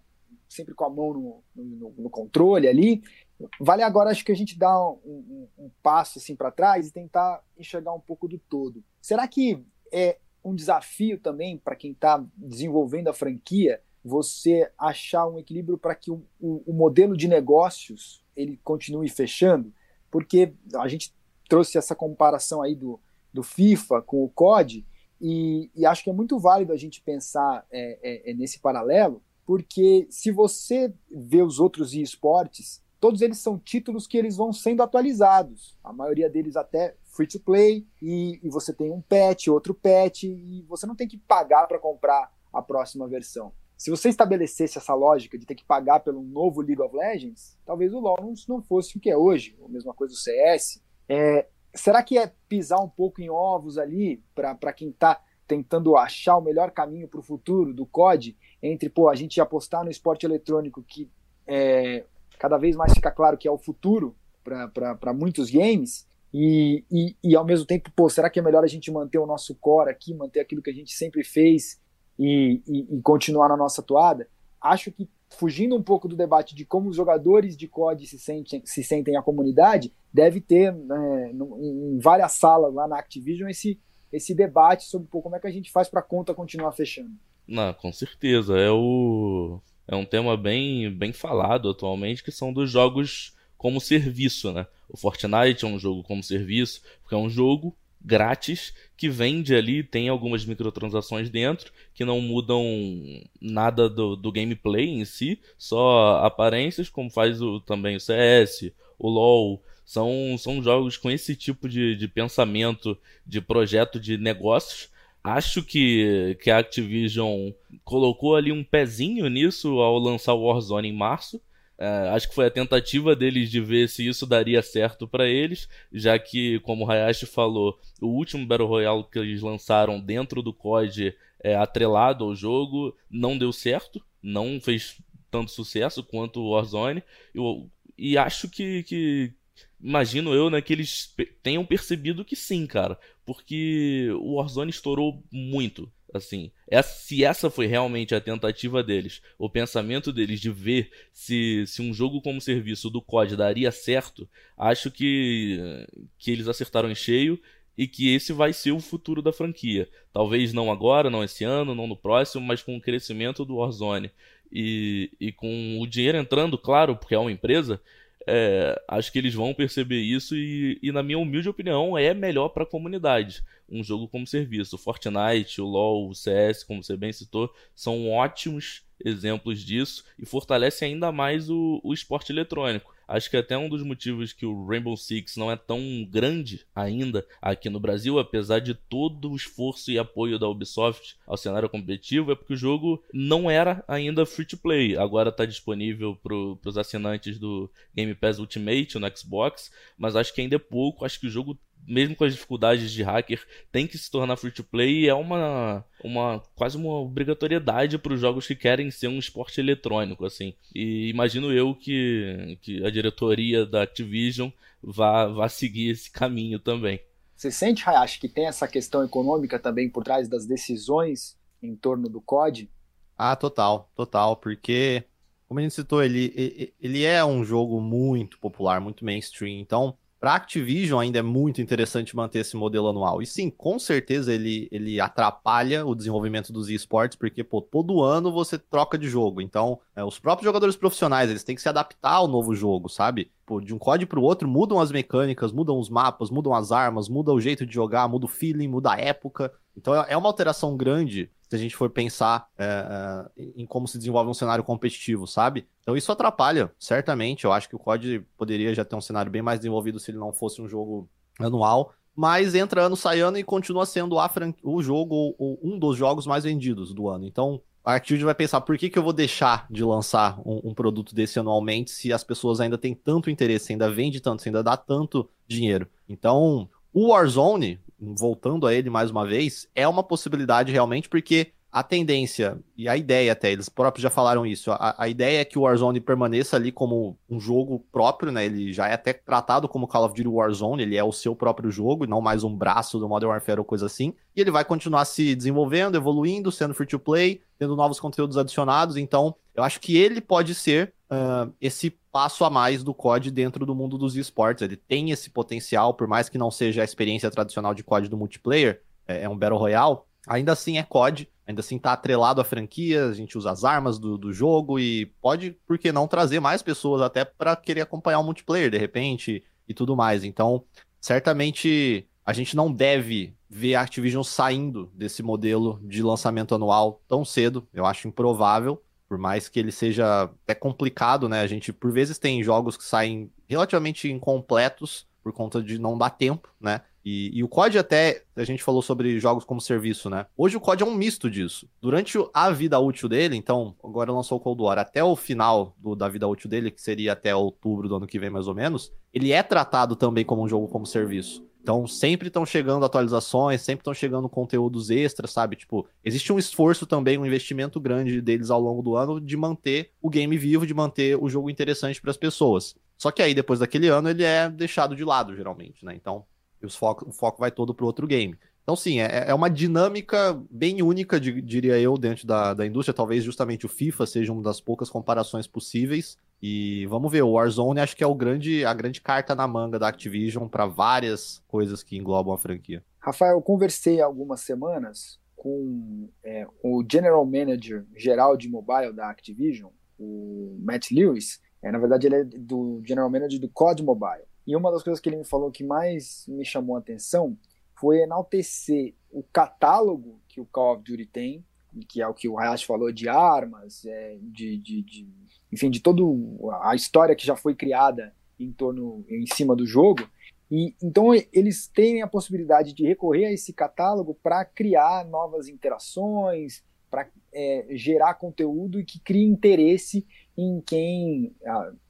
sempre com a mão no, no, no controle ali. Vale agora, acho que a gente dá um, um, um passo assim para trás e tentar enxergar um pouco do todo. Será que é um desafio também para quem está desenvolvendo a franquia você achar um equilíbrio para que o, o, o, modelo de negócios ele continue fechando, porque a gente trouxe essa comparação aí do, do FIFA com o COD e, e acho que é muito válido a gente pensar é, é, é nesse paralelo, porque se você vê os outros esportes, todos eles são títulos que eles vão sendo atualizados, a maioria deles até free to play e, e você tem um patch, outro patch e você não tem que pagar para comprar a próxima versão. Se você estabelecesse essa lógica de ter que pagar pelo novo League of Legends, talvez o LoL não fosse o que é hoje, a mesma coisa do CS. É, será que é pisar um pouco em ovos ali para quem está tentando achar o melhor caminho para o futuro do COD entre pô, a gente apostar no esporte eletrônico que é, cada vez mais fica claro que é o futuro para muitos games e, e, e, ao mesmo tempo, pô, será que é melhor a gente manter o nosso core aqui, manter aquilo que a gente sempre fez e, e, e continuar na nossa toada? Acho que fugindo um pouco do debate de como os jogadores de COD se sentem, se sentem a comunidade, deve ter né, em várias salas lá na Activision esse, esse debate sobre pô, como é que a gente faz para a conta continuar fechando. Não, com certeza. É, o... é um tema bem, bem falado atualmente, que são dos jogos como serviço, né? O Fortnite é um jogo como serviço, porque é um jogo grátis que vende ali, tem algumas microtransações dentro que não mudam nada do, do gameplay em si, só aparências, como faz o, também o CS, o LoL. São, são jogos com esse tipo de, de pensamento, de projeto de negócios. Acho que, que a Activision colocou ali um pezinho nisso ao lançar o Warzone em março. É, acho que foi a tentativa deles de ver se isso daria certo para eles, já que, como o Hayashi falou, o último Battle Royale que eles lançaram dentro do COD é, atrelado ao jogo não deu certo, não fez tanto sucesso quanto o Warzone. Eu, e acho que, que, imagino eu, né, que eles tenham percebido que sim, cara, porque o Warzone estourou muito. Assim, essa, se essa foi realmente a tentativa deles, o pensamento deles de ver se, se um jogo como serviço do COD daria certo, acho que, que eles acertaram em cheio e que esse vai ser o futuro da franquia. Talvez não agora, não esse ano, não no próximo, mas com o crescimento do Warzone e, e com o dinheiro entrando, claro, porque é uma empresa, é, acho que eles vão perceber isso e, e na minha humilde opinião, é melhor para a comunidade. Um jogo como serviço. O Fortnite, o LoL, o CS, como você bem citou, são ótimos exemplos disso e fortalece ainda mais o, o esporte eletrônico. Acho que até um dos motivos que o Rainbow Six não é tão grande ainda aqui no Brasil, apesar de todo o esforço e apoio da Ubisoft ao cenário competitivo, é porque o jogo não era ainda free to play. Agora está disponível para os assinantes do Game Pass Ultimate no Xbox, mas acho que ainda é pouco. Acho que o jogo mesmo com as dificuldades de hacker, tem que se tornar free to play e é uma, uma quase uma obrigatoriedade para os jogos que querem ser um esporte eletrônico, assim. E imagino eu que, que a diretoria da Activision vá, vá seguir esse caminho também. Você sente, Hayashi, que tem essa questão econômica também por trás das decisões em torno do COD? Ah, total, total, porque, como a gente citou, ele, ele é um jogo muito popular, muito mainstream, então para Activision ainda é muito interessante manter esse modelo anual. E sim, com certeza ele, ele atrapalha o desenvolvimento dos esportes, porque pô, todo ano você troca de jogo. Então, é, os próprios jogadores profissionais, eles têm que se adaptar ao novo jogo, sabe? Pô, de um COD para o outro mudam as mecânicas, mudam os mapas, mudam as armas, muda o jeito de jogar, muda o feeling, muda a época. Então é, é uma alteração grande se a gente for pensar é, é, em como se desenvolve um cenário competitivo, sabe? Então isso atrapalha, certamente. Eu acho que o COD poderia já ter um cenário bem mais desenvolvido se ele não fosse um jogo anual. Mas entra ano, sai ano e continua sendo o jogo ou um dos jogos mais vendidos do ano. Então a Activision vai pensar por que, que eu vou deixar de lançar um, um, produto desse anualmente se as pessoas ainda têm tanto interesse, ainda vende tanto, ainda dá tanto dinheiro. Então, o Warzone, voltando a ele mais uma vez, é uma possibilidade realmente, porque a tendência e a ideia até, eles próprios já falaram isso, a, a, ideia é que o Warzone permaneça ali como um jogo próprio, né? Ele já é até tratado como Call of Duty Warzone, ele é o seu próprio jogo, não mais um braço do Modern Warfare ou coisa assim. E ele vai continuar se desenvolvendo, evoluindo, sendo free to play, tendo novos conteúdos adicionados. Então, eu acho que ele pode ser uh, esse passo a mais do COD dentro do mundo dos esportes. Ele tem esse potencial, por mais que não seja a experiência tradicional de COD do multiplayer, é, é um Battle Royale, ainda assim é COD, ainda assim tá atrelado à franquia, a gente usa as armas do, do jogo e pode, por que não, trazer mais pessoas até para querer acompanhar o multiplayer de repente e tudo mais. Então, certamente a gente não deve ver a Activision saindo desse modelo de lançamento anual tão cedo, eu acho improvável. Por mais que ele seja até complicado, né? A gente, por vezes, tem jogos que saem relativamente incompletos por conta de não dar tempo, né? E, e, o COD até, a gente falou sobre jogos como serviço, né? Hoje o COD é um misto disso. Durante a vida útil dele, então, agora lançou o Cold War, até o final do, da vida útil dele, que seria até outubro do ano que vem mais ou menos, ele é tratado também como um jogo como serviço. Então, sempre estão chegando atualizações, sempre estão chegando conteúdos extras, sabe? Tipo, existe um esforço também, um investimento grande deles ao longo do ano de manter o game vivo, de manter o jogo interessante para as pessoas. Só que aí, depois daquele ano, ele é deixado de lado, geralmente, né? Então, foco, o foco vai todo para outro game. Então, sim, é, é uma dinâmica bem única, diria eu, dentro da, da indústria. Talvez justamente o FIFA seja uma das poucas comparações possíveis. E vamos ver, o Warzone acho que é o grande, a grande carta na manga da Activision para várias coisas que englobam a franquia. Rafael, eu conversei algumas semanas com é, o General Manager geral de mobile da Activision, o Matt Lewis. É, na verdade, ele é do General Manager do COD Mobile. E uma das coisas que ele me falou que mais me chamou a atenção foi enaltecer o catálogo que o Call of Duty tem, que é o que o Hayashi falou de armas, é, de, de, de, enfim, de toda a história que já foi criada em torno, em cima do jogo. E então eles têm a possibilidade de recorrer a esse catálogo para criar novas interações, para é, gerar conteúdo e que crie interesse em quem,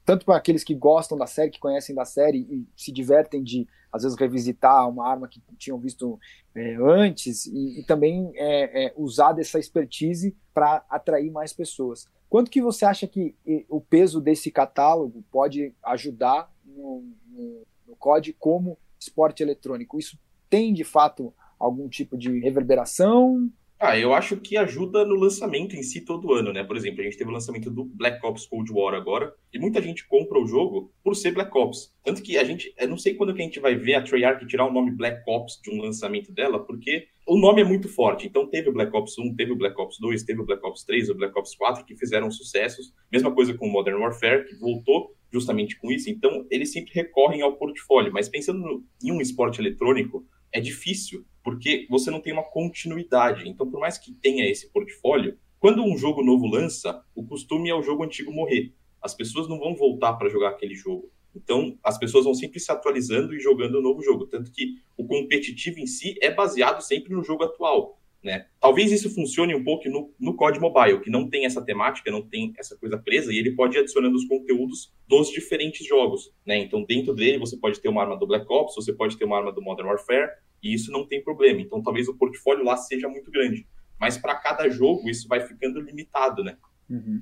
tanto para aqueles que gostam da série, que conhecem da série e se divertem de às vezes revisitar uma arma que tinham visto é, antes e, e também é, é, usar dessa expertise para atrair mais pessoas. Quanto que você acha que o peso desse catálogo pode ajudar no, no, no COD como esporte eletrônico? Isso tem de fato algum tipo de reverberação ah, eu acho que ajuda no lançamento em si todo ano, né? Por exemplo, a gente teve o lançamento do Black Ops Cold War agora, e muita gente compra o jogo por ser Black Ops. Tanto que a gente, eu não sei quando que a gente vai ver a Treyarch tirar o nome Black Ops de um lançamento dela, porque o nome é muito forte. Então teve o Black Ops 1, teve o Black Ops 2, teve o Black Ops 3, o Black Ops 4, que fizeram sucessos. Mesma coisa com o Modern Warfare, que voltou justamente com isso. Então eles sempre recorrem ao portfólio. Mas pensando em um esporte eletrônico, é difícil porque você não tem uma continuidade. Então, por mais que tenha esse portfólio, quando um jogo novo lança, o costume é o jogo antigo morrer. As pessoas não vão voltar para jogar aquele jogo. Então, as pessoas vão sempre se atualizando e jogando o um novo jogo. Tanto que o competitivo em si é baseado sempre no jogo atual. Né? Talvez isso funcione um pouco no, no COD Mobile, que não tem essa temática, não tem essa coisa presa, e ele pode ir adicionando os conteúdos dos diferentes jogos. Né? Então, dentro dele, você pode ter uma arma do Black Ops, você pode ter uma arma do Modern Warfare, e isso não tem problema. Então, talvez o portfólio lá seja muito grande. Mas para cada jogo, isso vai ficando limitado, né? Uhum.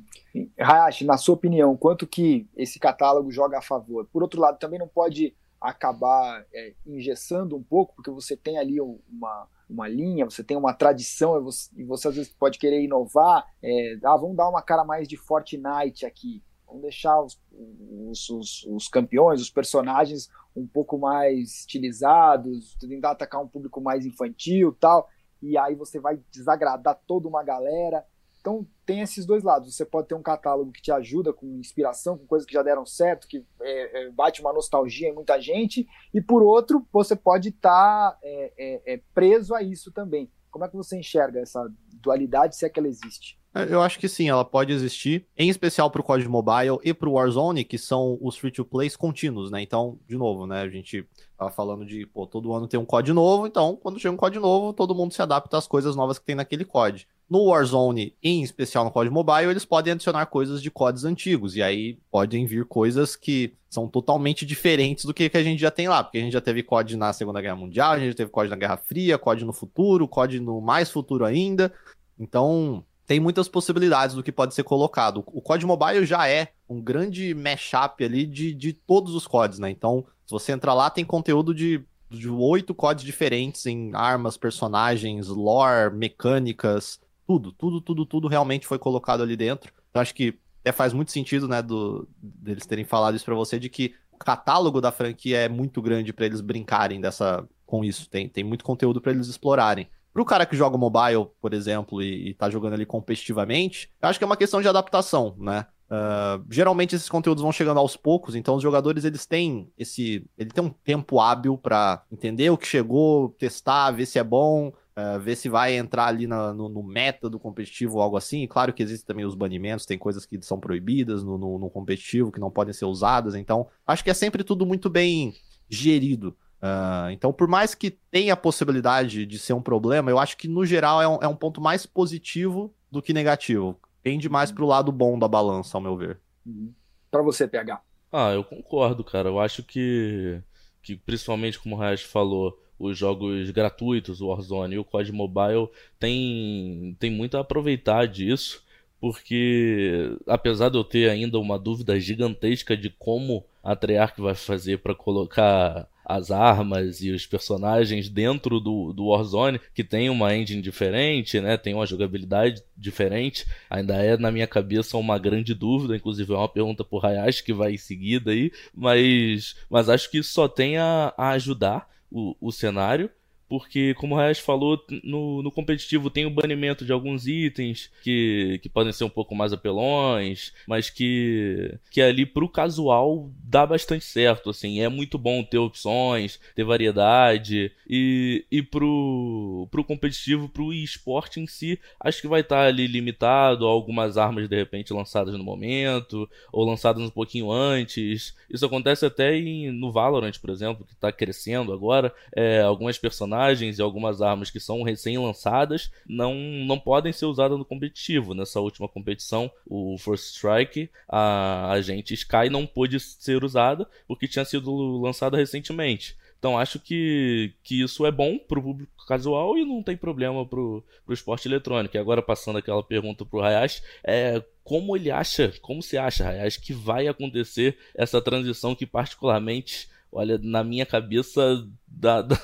Hayashi, na sua opinião, quanto que esse catálogo joga a favor? Por outro lado, também não pode acabar é, engessando um pouco, porque você tem ali uma, uma linha, você tem uma tradição e você, e você às vezes pode querer inovar. É, ah, vamos dar uma cara mais de Fortnite aqui. Vamos deixar os, os, os, os campeões, os personagens um pouco mais estilizados, tentar atacar um público mais infantil tal, e aí você vai desagradar toda uma galera. Então tem esses dois lados. Você pode ter um catálogo que te ajuda com inspiração, com coisas que já deram certo, que é, é, bate uma nostalgia em muita gente, e por outro, você pode estar tá, é, é, é, preso a isso também. Como é que você enxerga essa dualidade, se é que ela existe? Eu acho que sim, ela pode existir, em especial para o COD Mobile e para o Warzone, que são os free-to-plays contínuos, né? Então, de novo, né? A gente tava falando de, pô, todo ano tem um COD novo, então, quando chega um COD novo, todo mundo se adapta às coisas novas que tem naquele COD. No Warzone, em especial no COD Mobile, eles podem adicionar coisas de CODs antigos, e aí podem vir coisas que são totalmente diferentes do que, que a gente já tem lá, porque a gente já teve COD na Segunda Guerra Mundial, a gente já teve COD na Guerra Fria, COD no futuro, COD no mais futuro ainda. Então, tem muitas possibilidades do que pode ser colocado. O COD Mobile já é um grande mashup ali de, de todos os CODs, né? Então, se você entrar lá, tem conteúdo de de oito CODs diferentes em armas, personagens, lore, mecânicas, tudo, tudo, tudo, tudo realmente foi colocado ali dentro. Então acho que até faz muito sentido, né, do, deles terem falado isso para você, de que o catálogo da franquia é muito grande para eles brincarem dessa com isso. Tem, tem muito conteúdo para eles explorarem. Pro cara que joga mobile, por exemplo, e, e tá jogando ali competitivamente, eu acho que é uma questão de adaptação, né? Uh, geralmente esses conteúdos vão chegando aos poucos, então os jogadores eles têm esse, ele tem um tempo hábil para entender o que chegou, testar, ver se é bom, uh, ver se vai entrar ali na, no, no, meta do competitivo ou algo assim. E claro que existem também os banimentos, tem coisas que são proibidas no, no, no competitivo que não podem ser usadas. Então acho que é sempre tudo muito bem gerido. Uh, então, por mais que tenha a possibilidade de ser um problema, eu acho que no geral é um, é um ponto mais positivo do que negativo. Tende mais uhum. pro lado bom da balança, ao meu ver. Uhum. Para você, PH. Ah, eu concordo, cara. Eu acho que, que principalmente como o Rash falou, os jogos gratuitos, o Warzone e o COD Mobile, tem, tem muito a aproveitar disso, porque apesar de eu ter ainda uma dúvida gigantesca de como a Treyarch vai fazer para colocar as armas e os personagens dentro do, do Warzone, que tem uma engine diferente, né? Tem uma jogabilidade diferente. Ainda é na minha cabeça uma grande dúvida, inclusive é uma pergunta pro Hayashi que vai em seguida aí, mas, mas acho que isso só tem a, a ajudar o, o cenário porque, como o Hayashi falou, no, no, competitivo tem o banimento de alguns itens que, que podem ser um pouco mais apelões, mas que, que ali pro casual dá bastante certo, assim. É muito bom ter opções, ter variedade. E, e pro, pro competitivo, pro esporte em si, acho que vai estar tá ali limitado a algumas armas de repente lançadas no momento, ou lançadas um pouquinho antes. Isso acontece até em, no Valorant, por exemplo, que está crescendo agora. É, algumas personagens e algumas armas que são recém-lançadas não, não podem ser usadas no competitivo. Nessa última competição, o First Strike, a, a gente Sky não pôde ser usada porque tinha sido lançada recentemente. Então acho que, que isso é bom pro público casual e não tem problema pro, pro esporte eletrônico. E agora passando aquela pergunta pro Hayashi, é como ele acha, como se acha, Hayashi, que vai acontecer essa transição que particularmente, olha, na minha cabeça dá, *laughs* dá,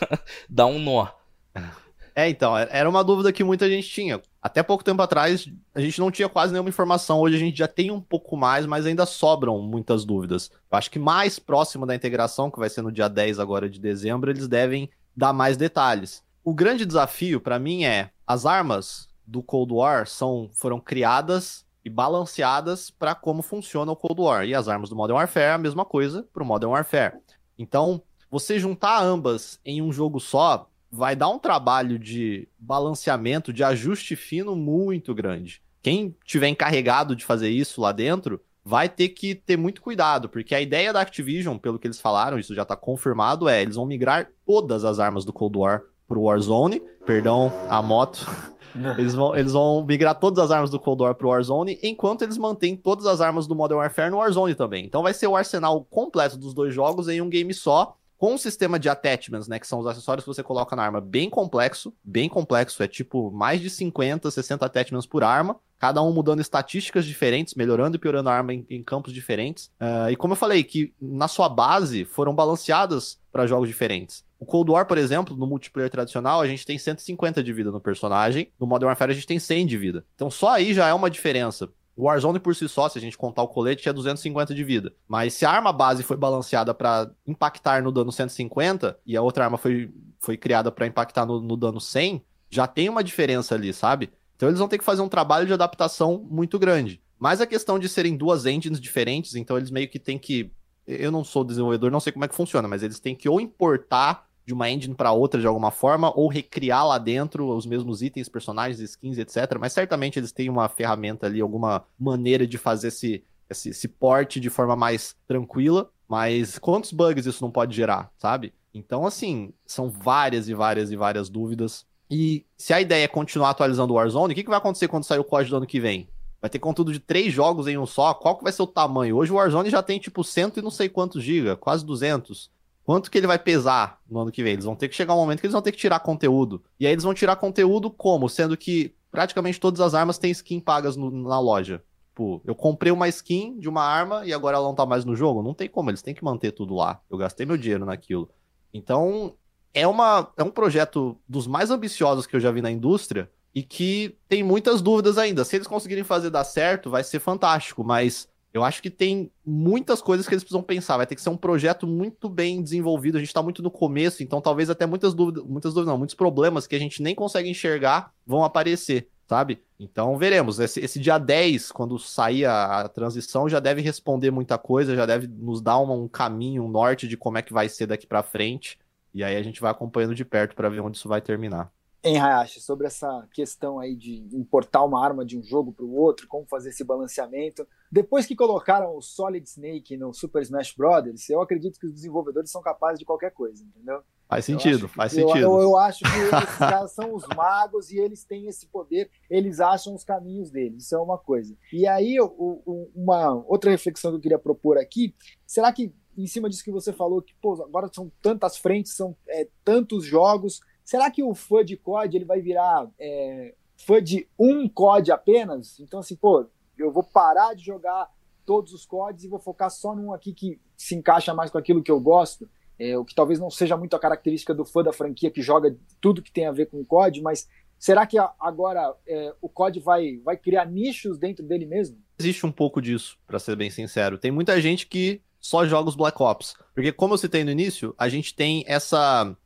dá um nó. É, então, é, era uma dúvida que muita gente tinha. Até pouco tempo atrás, a gente não tinha quase nenhuma informação. Hoje a gente já tem um pouco mais, mas ainda sobram muitas dúvidas. Eu acho que mais próximo da integração, que vai ser no dia 10 agora de dezembro, eles devem dar mais detalhes. O grande desafio para mim é as armas do Cold War são, foram criadas e balanceadas para como funciona o Cold War. E as armas do Modern Warfare, a mesma coisa para o Modern Warfare. Então, você juntar ambas em um jogo só vai dar um trabalho de balanceamento, de ajuste fino muito grande. Quem tiver encarregado de fazer isso lá dentro vai ter que ter muito cuidado, porque a ideia da Activision, pelo que eles falaram, isso já está confirmado, é eles vão migrar todas as armas do Cold War pro Warzone. Perdão, a moto. *laughs* *laughs* Eles vão, eles vão migrar todas as armas do Cold War pro Warzone, enquanto eles mantêm todas as armas do Modern Warfare no Warzone também. Então vai ser o arsenal completo dos dois jogos em um game só com um sistema de attachments, né, que são os acessórios que você coloca na arma, bem complexo, bem complexo, é tipo mais de 50, 60 attachments por arma, cada um mudando estatísticas diferentes, melhorando e piorando a arma em, em campos diferentes. Uh, e como eu falei, que na sua base foram balanceadas para jogos diferentes. O Cold War, por exemplo, no multiplayer tradicional, a gente tem 150 de vida no personagem, no Modern Warfare a gente tem 100 de vida. Então só aí já é uma diferença. O Warzone por si só, se a gente contar o colete, tinha 250 de vida. Mas se a arma base foi balanceada para impactar no dano 150 e a outra arma foi, foi criada para impactar no, no dano 100, já tem uma diferença ali, sabe? Então eles vão ter que fazer um trabalho de adaptação muito grande. Mas a questão de serem duas engines diferentes, então eles meio que têm que. Eu não sou desenvolvedor, não sei como é que funciona, mas eles têm que ou importar de uma engine para outra de alguma forma, ou recriar lá dentro os mesmos itens, personagens, skins, etc. Mas certamente eles têm uma ferramenta ali, alguma maneira de fazer esse, esse, esse porte de forma mais tranquila. Mas quantos bugs isso não pode gerar, sabe? Então, assim, são várias e várias e várias dúvidas. E se a ideia é continuar atualizando o Warzone, o que, que vai acontecer quando sair o código do ano que vem? Vai ter conteúdo de três jogos em um só? Qual que vai ser o tamanho? Hoje o Warzone já tem tipo cento e não sei quantos giga, quase 200. Quanto que ele vai pesar no ano que vem? Eles vão ter que chegar um momento que eles vão ter que tirar conteúdo. E aí eles vão tirar conteúdo como? Sendo que praticamente todas as armas têm skin pagas no, na loja. Tipo, eu comprei uma skin de uma arma e agora ela não tá mais no jogo. Não tem como, eles têm que manter tudo lá. Eu gastei meu dinheiro naquilo. Então, é, uma, é um projeto dos mais ambiciosos que eu já vi na indústria e que tem muitas dúvidas ainda. Se eles conseguirem fazer dar certo, vai ser fantástico, mas eu acho que tem muitas coisas que eles precisam pensar. Vai ter que ser um projeto muito bem desenvolvido. A gente está muito no começo, então talvez até muitas dúvidas, muitas dúvidas, não, muitos problemas que a gente nem consegue enxergar vão aparecer, sabe? Então veremos. Esse, esse dia 10, quando sair a, a, transição, já deve responder muita coisa, já deve nos dar um, caminho, um norte de como é que vai ser daqui para frente. E aí a gente vai acompanhando de perto para ver onde isso vai terminar em Hayashi sobre essa questão aí de importar uma arma de um jogo para o outro, como fazer esse balanceamento. Depois que colocaram o Solid Snake no Super Smash Bros., eu acredito que os desenvolvedores são capazes de qualquer coisa, entendeu? Faz sentido, faz eu, sentido. Eu, eu, acho que esses caras *laughs* são os magos e eles têm esse poder, eles acham os caminhos deles, isso é uma coisa. E aí, uma outra reflexão que eu queria propor aqui, será que em cima disso que você falou, que pô, agora são tantas frentes, são é, tantos jogos, Será que o fã de COD ele vai virar é, fã de um COD apenas? Então, assim, pô, eu vou parar de jogar todos os CODs e vou focar só num aqui que se encaixa mais com aquilo que eu gosto. É, o que talvez não seja muito a característica do fã da franquia que joga tudo que tem a ver com o COD, mas será que agora é, o COD vai, vai criar nichos dentro dele mesmo? Existe um pouco disso, para ser bem sincero. Tem muita gente que só joga os Black Ops. Porque, como eu citei no início, a gente tem essa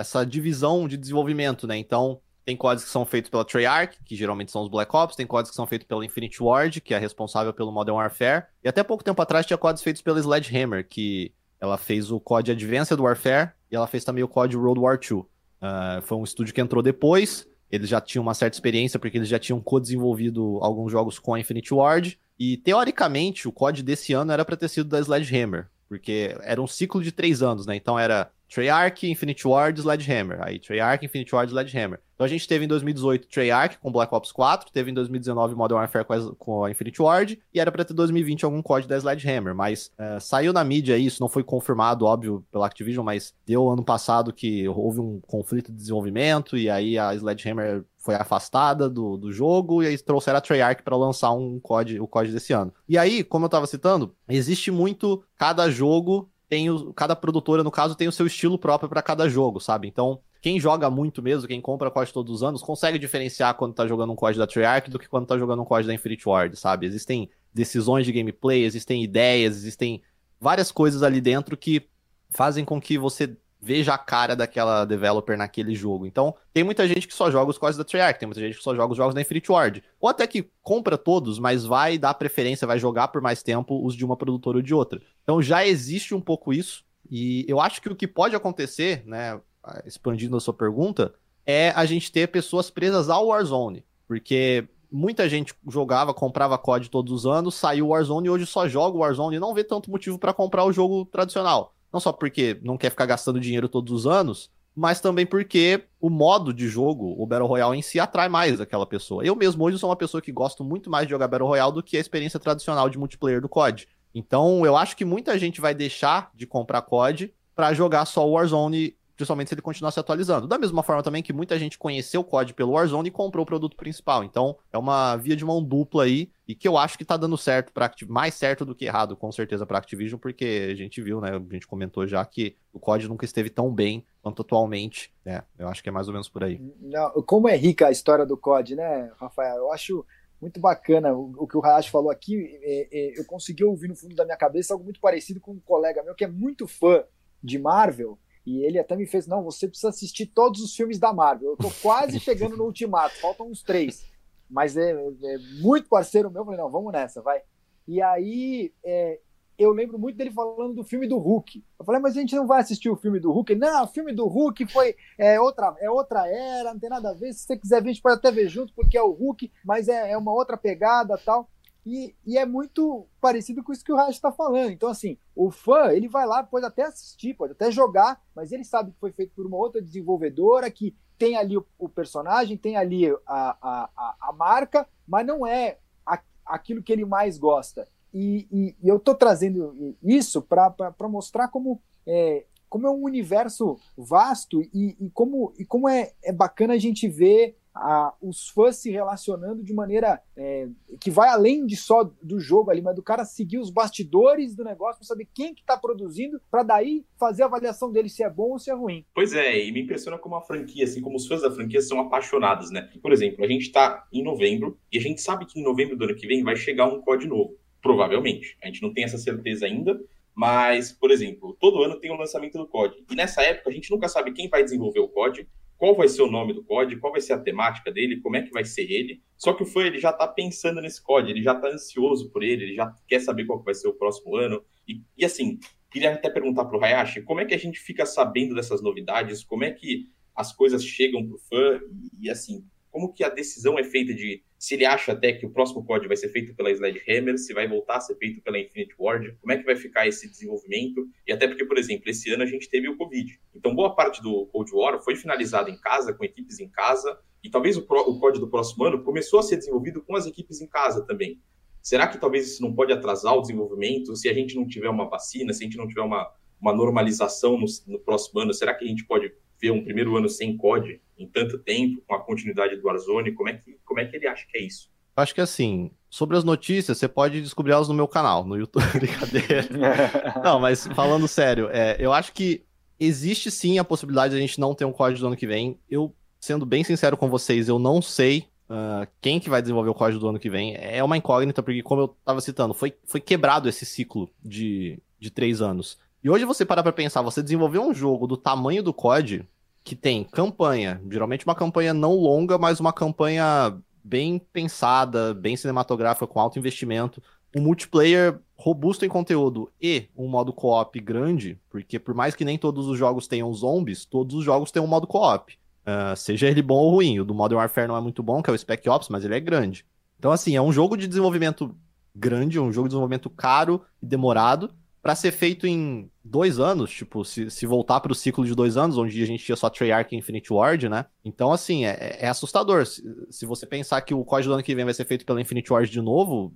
essa divisão de desenvolvimento, né? Então, tem códigos que são feitos pela Treyarch, que geralmente são os Black Ops, tem códigos que são feitos pela Infinite Ward, que é responsável pelo Modern Warfare, e até pouco tempo atrás tinha códigos feitos pela Sledgehammer, que ela fez o COD Advanced Warfare e ela fez também o COD World War II. Uh, foi um estúdio que entrou depois, eles já tinham uma certa experiência, porque eles já tinham co-desenvolvido alguns jogos com a Infinite Ward, e teoricamente o COD desse ano era para ter sido da Sledgehammer, porque era um ciclo de três anos, né? Então era Treyarch, Infinite Ward, Sledgehammer. Aí Treyarch, Infinite Ward, Sledgehammer. Então a gente teve em 2018 Treyarch com Black Ops 4, teve em 2019 Modern Warfare com a, com a Infinite Ward, e era pra ter 2020 algum código da Sledgehammer, mas uh, saiu na mídia isso, não foi confirmado, óbvio, pela Activision, mas deu ano passado que houve um conflito de desenvolvimento, e aí a Sledgehammer foi afastada do, do jogo, e aí trouxeram a Treyarch para lançar um código, o código desse ano. E aí, como eu tava citando, existe muito, cada jogo tem o, cada produtora, no caso, tem o seu estilo próprio para cada jogo, sabe? Então, quem joga muito mesmo, quem compra COD todos os anos, consegue diferenciar quando tá jogando um COD da Treyarch do que quando tá jogando um COD da Infinite Ward, sabe? Existem decisões de gameplay, existem ideias, existem várias coisas ali dentro que fazem com que você veja a cara daquela developer naquele jogo. Então, tem muita gente que só joga os códigos da Treyarch, tem muita gente que só joga os jogos da Infinity Ward. Ou até que compra todos, mas vai dar preferência, vai jogar por mais tempo os de uma produtora ou de outra. Então já existe um pouco isso. E eu acho que o que pode acontecer, né, expandindo a sua pergunta, é a gente ter pessoas presas ao Warzone. Porque muita gente jogava, comprava COD todos os anos, saiu o Warzone e hoje só joga o Warzone e não vê tanto motivo para comprar o jogo tradicional. Não só porque não quer ficar gastando dinheiro todos os anos, mas também porque o modo de jogo, o Battle Royale em si, atrai mais aquela pessoa. Eu mesmo hoje sou uma pessoa que gosto muito mais de jogar Battle Royale do que a experiência tradicional de multiplayer do COD. Então, eu acho que muita gente vai deixar de comprar COD para jogar só o Warzone principalmente se ele continuar se atualizando. Da mesma forma também que muita gente conheceu o COD pelo Warzone e comprou o produto principal. Então, é uma via de mão dupla aí e que eu acho que tá dando certo para mais certo do que errado, com certeza para Activision, porque a gente viu, né, a gente comentou já que o COD nunca esteve tão bem quanto atualmente, né? Eu acho que é mais ou menos por aí. Não, como é rica a história do COD, né, Rafael? Eu acho muito bacana o, o que o Hayashi falou aqui. É, é, eu consegui ouvir no fundo da minha cabeça algo muito parecido com um colega meu que é muito fã de Marvel e ele até me fez, não, você precisa assistir todos os filmes da Marvel. Eu tô quase *laughs* chegando no Ultimato, faltam uns três. Mas é, é, muito parceiro meu, eu falei, não, vamos nessa, vai. E aí é, eu lembro muito dele falando do filme do Hulk. Eu falei, mas a gente não vai assistir o filme do Hulk? Não, o filme do Hulk foi é outra, é outra era, não tem nada a ver. Se você quiser ver, a gente pode até ver junto, porque é o Hulk, mas é, é uma outra pegada tal. E, e, é muito parecido com isso que o Raj está falando. Então, assim, o fã, ele vai lá, pode até assistir, pode até jogar, mas ele sabe que foi feito por uma outra desenvolvedora, que tem ali o, o personagem, tem ali a, a, a, a, marca, mas não é a, aquilo que ele mais gosta. E, e, e eu estou trazendo isso para mostrar como é, como é um universo vasto e, e como, e como é, é bacana a gente ver a, os fãs se relacionando de maneira é, que vai além de só do jogo ali, mas do cara seguir os bastidores do negócio para saber quem que está produzindo, para daí fazer a avaliação dele se é bom ou se é ruim. Pois é, e me impressiona como a franquia, assim como os fãs da franquia são apaixonados, né? Por exemplo, a gente está em novembro e a gente sabe que em novembro do ano que vem vai chegar um COD novo, provavelmente. A gente não tem essa certeza ainda, mas, por exemplo, todo ano tem o um lançamento do COD. E nessa época a gente nunca sabe quem vai desenvolver o COD, qual vai ser o nome do COD, qual vai ser a temática dele, como é que vai ser ele. Só que o fã ele já está pensando nesse COD, ele já está ansioso por ele, ele já quer saber qual vai ser o próximo ano. E, e assim, queria até perguntar para o Hayashi, como é que a gente fica sabendo dessas novidades, como é que as coisas chegam para o fã e, e assim, como que a decisão é feita de se ele acha até que o próximo código vai ser feito pela Sledgehammer, se vai voltar a ser feito pela Infinite Ward, como é que vai ficar esse desenvolvimento, e até porque, por exemplo, esse ano a gente teve o Covid. Então, boa parte do Cold War foi finalizado em casa, com equipes em casa, e talvez o, o código do próximo ano começou a ser desenvolvido com as equipes em casa também. Será que talvez isso não pode atrasar o desenvolvimento se a gente não tiver uma vacina, se a gente não tiver uma, uma normalização no, no próximo ano? Será que a gente pode ver um primeiro ano sem COD em tanto tempo, com a continuidade do Warzone? Como é que, como é que ele acha que é isso? Acho que assim, sobre as notícias, você pode descobrir elas no meu canal, no YouTube. *laughs* Brincadeira. *laughs* não, mas falando sério, é, eu acho que existe sim a possibilidade de a gente não ter um código do ano que vem. Eu, sendo bem sincero com vocês, eu não sei uh, quem que vai desenvolver o código do ano que vem. É uma incógnita, porque como eu estava citando, foi, foi quebrado esse ciclo de, de três anos. E hoje você para pra pensar, você desenvolver um jogo do tamanho do COD, que tem campanha, geralmente uma campanha não longa, mas uma campanha bem pensada, bem cinematográfica, com alto investimento, um multiplayer robusto em conteúdo e um modo co-op grande, porque por mais que nem todos os jogos tenham zombies, todos os jogos têm um modo co-op. Uh, seja ele bom ou ruim. O do Modern Warfare não é muito bom, que é o Spec Ops, mas ele é grande. Então, assim, é um jogo de desenvolvimento grande, um jogo de desenvolvimento caro e demorado, para ser feito em dois anos, tipo, se, se voltar para o ciclo de dois anos, onde a gente tinha só Treyarch e Infinite Ward, né? Então, assim, é, é assustador. Se, se, você pensar que o código do ano que vem vai ser feito pela Infinite Ward de novo,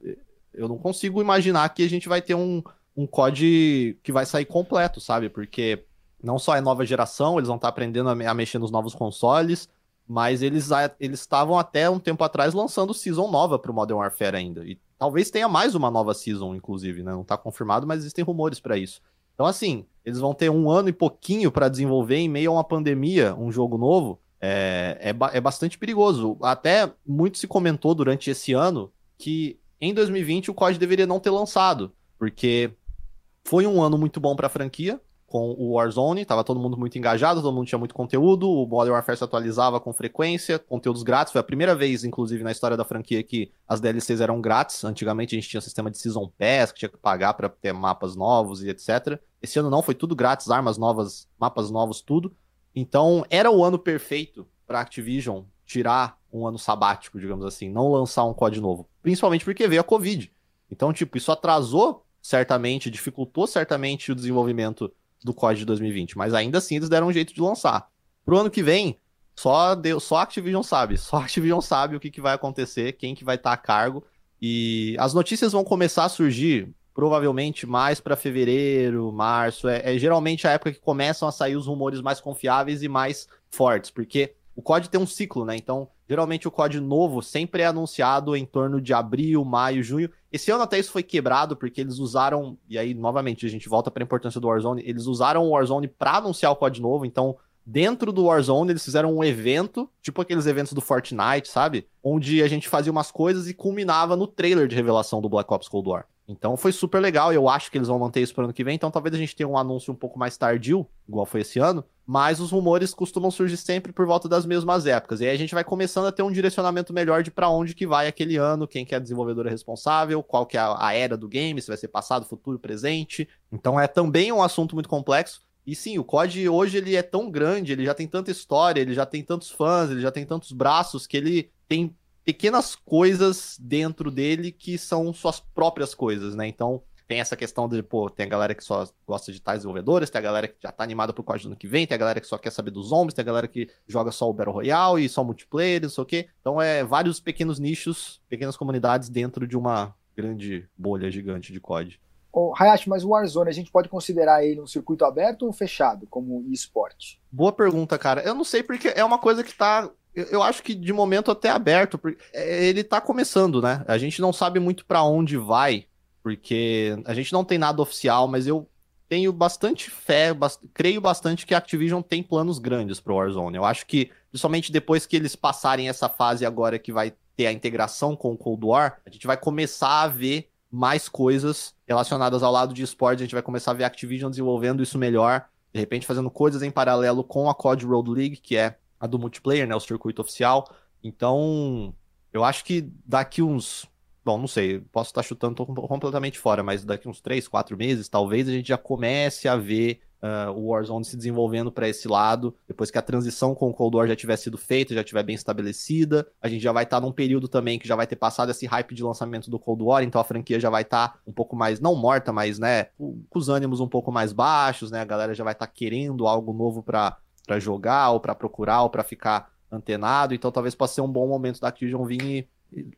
eu não consigo imaginar que a gente vai ter um, um COD que vai sair completo, sabe? Porque não só é nova geração, eles vão estar aprendendo a, a mexer nos novos consoles, mas eles eles estavam até um tempo atrás lançando season nova para o Modern Warfare ainda. E talvez tenha mais uma nova season, inclusive, né? Não está confirmado, mas existem rumores para isso. Então, assim, eles vão ter um ano e pouquinho para desenvolver em meio a uma pandemia um jogo novo. É, é, é bastante perigoso. Até muito se comentou durante esse ano que em 2020 o COD deveria não ter lançado, porque foi um ano muito bom para a franquia, com o Warzone, tava todo mundo muito engajado, todo mundo tinha muito conteúdo, o Modern Warfare se atualizava com frequência, conteúdos grátis, foi a primeira vez, inclusive, na história da franquia que as DLCs eram grátis, antigamente a gente tinha um sistema de Season Pass, que tinha que pagar para ter mapas novos e etc. Esse ano não, foi tudo grátis, armas novas, mapas novos, tudo. Então, era o ano perfeito para Activision tirar um ano sabático, digamos assim, não lançar um COD novo. Principalmente porque veio a Covid. Então, tipo, isso atrasou certamente, dificultou certamente o desenvolvimento do COD de 2020, mas ainda assim eles deram um jeito de lançar. Pro ano que vem, só deu, só Activision sabe, só Activision sabe o que, que vai acontecer, quem que vai estar tá a cargo. E as notícias vão começar a surgir provavelmente mais para fevereiro, março. É, é, geralmente a época que começam a sair os rumores mais confiáveis e mais fortes, porque o COD tem um ciclo, né? Então, geralmente o COD novo sempre é anunciado em torno de abril, maio, junho. Esse ano até isso foi quebrado porque eles usaram, e aí novamente a gente volta para a importância do Warzone, eles usaram o Warzone para anunciar o COD novo, então dentro do Warzone eles fizeram um evento, tipo aqueles eventos do Fortnite, sabe? Onde a gente fazia umas coisas e culminava no trailer de revelação do Black Ops Cold War. Então foi super legal eu acho que eles vão manter isso para o ano que vem. Então talvez a gente tenha um anúncio um pouco mais tardio, igual foi esse ano. Mas os rumores costumam surgir sempre por volta das mesmas épocas. E aí a gente vai começando a ter um direcionamento melhor de para onde que vai aquele ano, quem que é a desenvolvedora responsável, qual que é a, era do game, se vai ser passado, futuro, presente. Então é também um assunto muito complexo. E sim, o COD hoje ele é tão grande, ele já tem tanta história, ele já tem tantos fãs, ele já tem tantos braços que ele tem pequenas coisas dentro dele que são suas próprias coisas, né? Então, tem essa questão de, pô, tem a galera que só gosta de tais desenvolvedores, tem a galera que já tá animada pro código ano que vem, tem a galera que só quer saber dos zombies, tem a galera que joga só o Battle Royale e só multiplayer, não sei o quê. Então, é vários pequenos nichos, pequenas comunidades dentro de uma grande bolha gigante de COD. Oh, Hayashi, mas o Warzone, a gente pode considerar ele um circuito aberto ou fechado, como esporte? Boa pergunta, cara. Eu não sei porque é uma coisa que tá eu, eu acho que de momento até aberto, porque é, ele tá começando, né? A gente não sabe muito para onde vai, porque a gente não tem nada oficial, mas eu tenho bastante fé, bast... creio bastante que a Activision tem planos grandes pro Warzone. Eu acho que, principalmente depois que eles passarem essa fase agora que vai ter a integração com o Cold War, a gente vai começar a ver mais coisas relacionadas ao lado de esportes, a gente vai começar a ver a Activision desenvolvendo isso melhor, de repente fazendo coisas em paralelo com a COD Road League, que é a do multiplayer, né? O circuito oficial. Então, eu acho que daqui uns. Bom, não sei, posso estar chutando completamente fora, mas daqui uns 3, 4 meses, talvez a gente já comece a ver uh, o Warzone se desenvolvendo para esse lado, depois que a transição com o Cold War já tiver sido feita, já estiver bem estabelecida. A gente já vai estar tá num período também que já vai ter passado esse hype de lançamento do Cold War, então a franquia já vai estar tá um pouco mais, não morta, mas, né, com os ânimos um pouco mais baixos, né? A galera já vai estar tá querendo algo novo para jogar, ou para procurar, ou para ficar antenado. Então talvez possa ser um bom momento da Activision vir e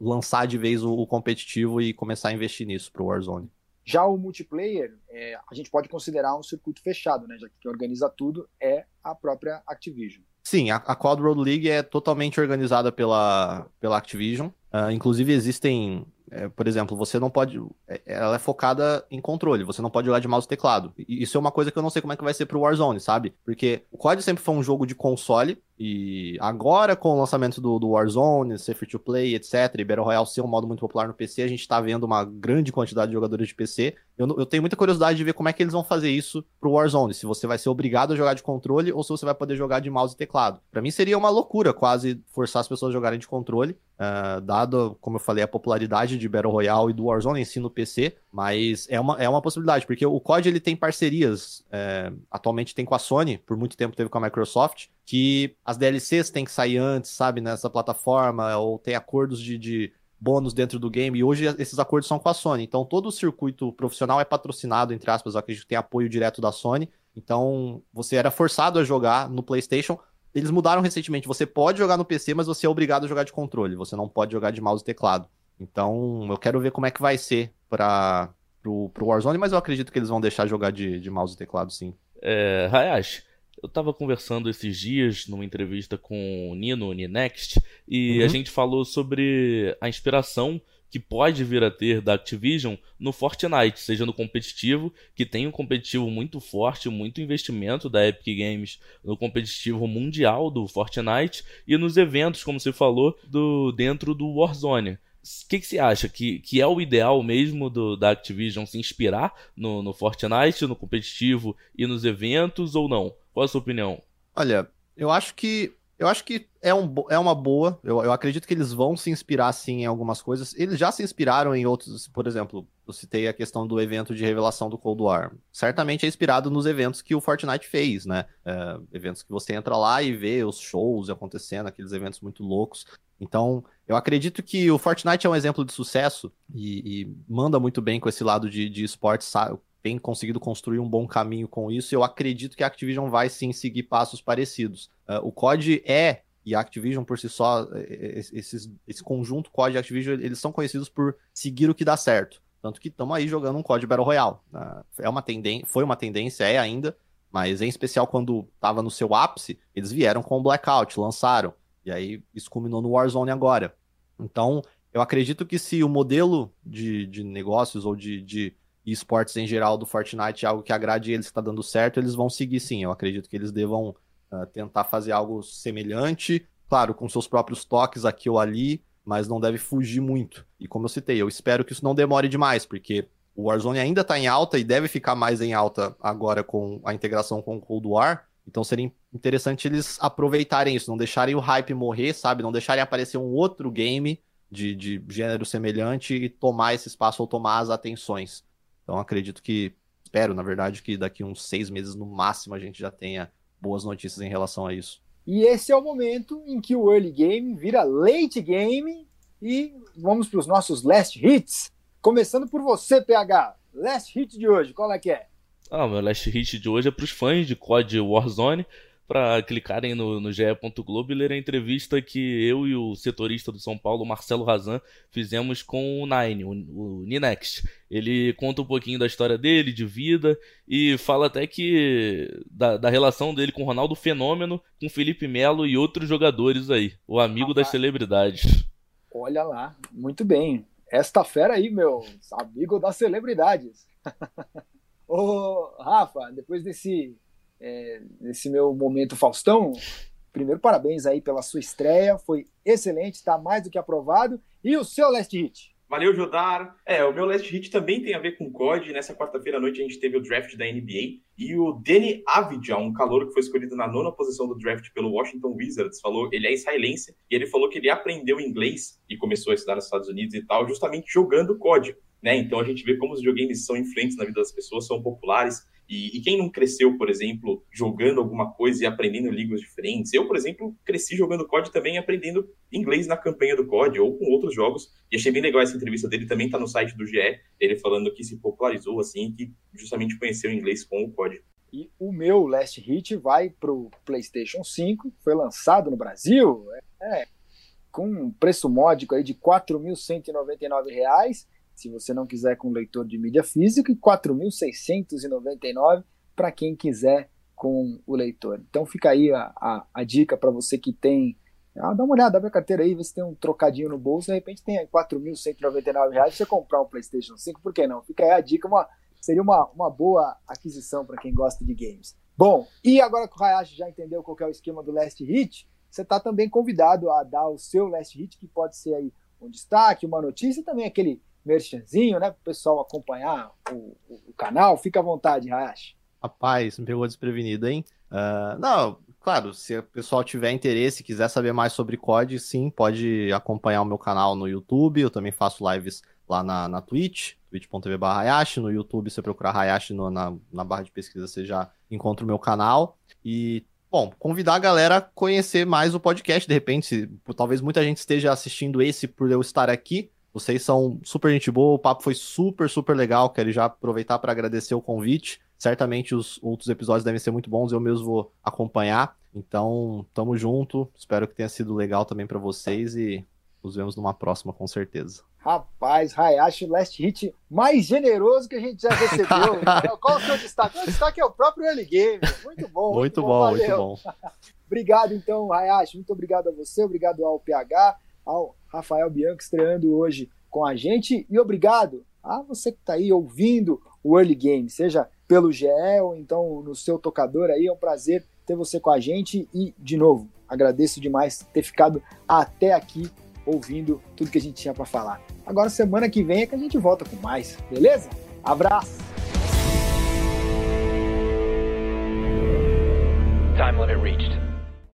lançar de vez o, o competitivo e começar a investir nisso para o Warzone. Já o multiplayer, é, a gente pode considerar um circuito fechado, né? Já que quem organiza tudo é a própria Activision. Sim, a, a Quad Road League é totalmente organizada pela, pela Activision. Uh, inclusive existem é, por exemplo, você não pode. É, ela é focada em controle, você não pode jogar de mouse e teclado. E isso é uma coisa que eu não sei como é que vai ser pro Warzone, sabe? Porque o COD sempre foi um jogo de console, E agora, com o lançamento do, do Warzone, ser free to play, etc., e Battle Royale ser um modo muito popular no PC, a gente tá vendo uma grande quantidade de jogadores de PC. Eu, eu, tenho muita curiosidade de ver como é que eles vão fazer isso pro Warzone. Se você vai ser obrigado a jogar de controle ou se você vai poder jogar de mouse e teclado. Para mim seria uma loucura quase forçar as pessoas a jogarem de controle, uh, dado, como eu falei, a popularidade de Battle Royale e do Warzone em si no PC. Mas é uma, é uma possibilidade, porque o COD ele tem parcerias. É, atualmente tem com a Sony, por muito tempo teve com a Microsoft que as DLCs têm que sair antes, sabe, nessa plataforma, ou tem acordos de, de bônus dentro do game, e hoje esses acordos são com a Sony. Então todo o circuito profissional é patrocinado, entre aspas, eu acredito que tem apoio direto da Sony. Então você era forçado a jogar no PlayStation. Eles mudaram recentemente, você pode jogar no PC, mas você é obrigado a jogar de controle, você não pode jogar de mouse e teclado. Então eu quero ver como é que vai ser para pro, pro Warzone, mas eu acredito que eles vão deixar jogar de, de mouse e teclado sim. É, Hayashi, eu estava conversando esses dias numa entrevista com o Nino, o Ninext, e uhum. a gente falou sobre a inspiração que pode vir a ter da Activision no Fortnite, seja no competitivo, que tem um competitivo muito forte, muito investimento da Epic Games no competitivo mundial do Fortnite e nos eventos, como você falou, do dentro do Warzone. O que, que você acha? Que, que é o ideal mesmo do, da Activision se inspirar no, no Fortnite, no competitivo e nos eventos ou não? Qual a sua opinião? Olha, eu acho que eu acho que é, um, é uma boa. Eu, eu acredito que eles vão se inspirar sim em algumas coisas. Eles já se inspiraram em outros. Por exemplo, eu citei a questão do evento de revelação do Cold War. Certamente é inspirado nos eventos que o Fortnite fez, né? É, eventos que você entra lá e vê os shows acontecendo, aqueles eventos muito loucos. Então, eu acredito que o Fortnite é um exemplo de sucesso e, e manda muito bem com esse lado de, de esportes, tem conseguido construir um bom caminho com isso, eu acredito que a Activision vai sim seguir passos parecidos. Uh, o COD é, e a Activision por si só, esses, esse conjunto COD e Activision, eles são conhecidos por seguir o que dá certo. Tanto que estamos aí jogando um COD Battle Royale. Uh, é uma tendência, foi uma tendência, é ainda, mas em especial quando estava no seu ápice, eles vieram com o Blackout, lançaram. E aí isso culminou no Warzone agora. Então, eu acredito que se o modelo de, de negócios ou de, de esportes em geral do Fortnite é algo que agrade eles, que está dando certo, eles vão seguir sim. Eu acredito que eles devam uh, tentar fazer algo semelhante, claro, com seus próprios toques aqui ou ali, mas não deve fugir muito. E como eu citei, eu espero que isso não demore demais, porque o Warzone ainda está em alta e deve ficar mais em alta agora com a integração com o Cold War. Então seria interessante eles aproveitarem isso, não deixarem o hype morrer, sabe? Não deixarem aparecer um outro game de, de gênero semelhante e tomar esse espaço ou tomar as atenções. Então acredito que, espero, na verdade, que daqui uns seis meses no máximo a gente já tenha boas notícias em relação a isso. E esse é o momento em que o early game vira late game e vamos para os nossos last hits. Começando por você, PH. Last hit de hoje, qual é que é? Ah, meu last hit de hoje é para os fãs de COD Warzone para clicarem no, no ge.globo e ler a entrevista que eu e o setorista do São Paulo, Marcelo Razan, fizemos com o Nine, o, o Ninext. Ele conta um pouquinho da história dele, de vida, e fala até que da, da relação dele com o Ronaldo Fenômeno, com Felipe Melo e outros jogadores aí, o amigo das celebridades. Olha lá, muito bem. Esta fera aí, meu, amigo das celebridades. *laughs* Ô, Rafa, depois desse é, nesse meu momento Faustão. Primeiro, parabéns aí pela sua estreia, foi excelente, está mais do que aprovado. E o seu last hit? Valeu, Jodar. É, o meu last hit também tem a ver com COD. Nessa quarta-feira à noite a gente teve o draft da NBA e o Danny Avdia, um calor que foi escolhido na nona posição do draft pelo Washington Wizards, falou, ele é israelense e ele falou que ele aprendeu inglês e começou a estudar nos Estados Unidos e tal, justamente jogando COD. Né? Então a gente vê como os videogames são influentes na vida das pessoas, são populares e, e, quem não cresceu, por exemplo, jogando alguma coisa e aprendendo línguas diferentes? Eu, por exemplo, cresci jogando COD também aprendendo inglês na campanha do COD ou com outros jogos. E achei bem legal essa entrevista dele, também está no site do GE, ele falando que se popularizou assim, que justamente conheceu inglês com o COD. E o meu Last Hit vai para o PlayStation 5, foi lançado no Brasil, é, com um preço módico aí de R$ 4.199 se você não quiser com leitor de mídia física, e 4.699 para quem quiser com o leitor. Então fica aí a, a, a dica para você que tem. Ah, dá uma olhada, abre a carteira aí, vê se tem um trocadinho no bolso, de repente tem R$ 4.199 você comprar um PlayStation 5, por que não? Fica aí a dica, uma seria uma, uma boa aquisição para quem gosta de games. Bom, e agora que o Hayashi já entendeu qual é o esquema do Last Hit, você está também convidado a dar o seu Last Hit, que pode ser aí um destaque, uma notícia também aquele merchanzinho, né, para o pessoal acompanhar o, o, canal. Fica à vontade, Hayashi. Rapaz, me pegou desprevenido, hein? Uh, não, claro, se o pessoal tiver interesse quiser saber mais sobre COD, sim, pode acompanhar o meu canal no YouTube. Eu também faço lives lá na, na Twitch, twitch.tv Hayashi. No YouTube, você procurar Hayashi no, na, na barra de pesquisa, você já encontra o meu canal. E, bom, convidar a galera a conhecer mais o podcast. De repente, se, talvez muita gente esteja assistindo esse por eu estar aqui. Vocês são super gente boa, o papo foi super, super legal. Quero já aproveitar para agradecer o convite. Certamente os outros episódios devem ser muito bons, eu mesmo vou acompanhar. Então, tamo junto. Espero que tenha sido legal também para vocês e nos vemos numa próxima com certeza. Rapaz, Hayashi Last Hit mais generoso que a gente já recebeu. *laughs* Qual o seu destaque? O destaque é o próprio Early Game. Muito bom. Muito, muito bom, bom muito bom. obrigado, então, Hayashi. Muito obrigado a você, obrigado ao PH, ao Rafael Bianco estreando hoje com a gente. E obrigado a você que está aí ouvindo o Early Game, seja pelo GE ou então no seu tocador aí. É um prazer ter você com a gente. E, de novo, agradeço demais ter ficado até aqui ouvindo tudo que a gente tinha para falar. Agora, semana que vem é que a gente volta com mais, beleza? Abraço! Time limit reached.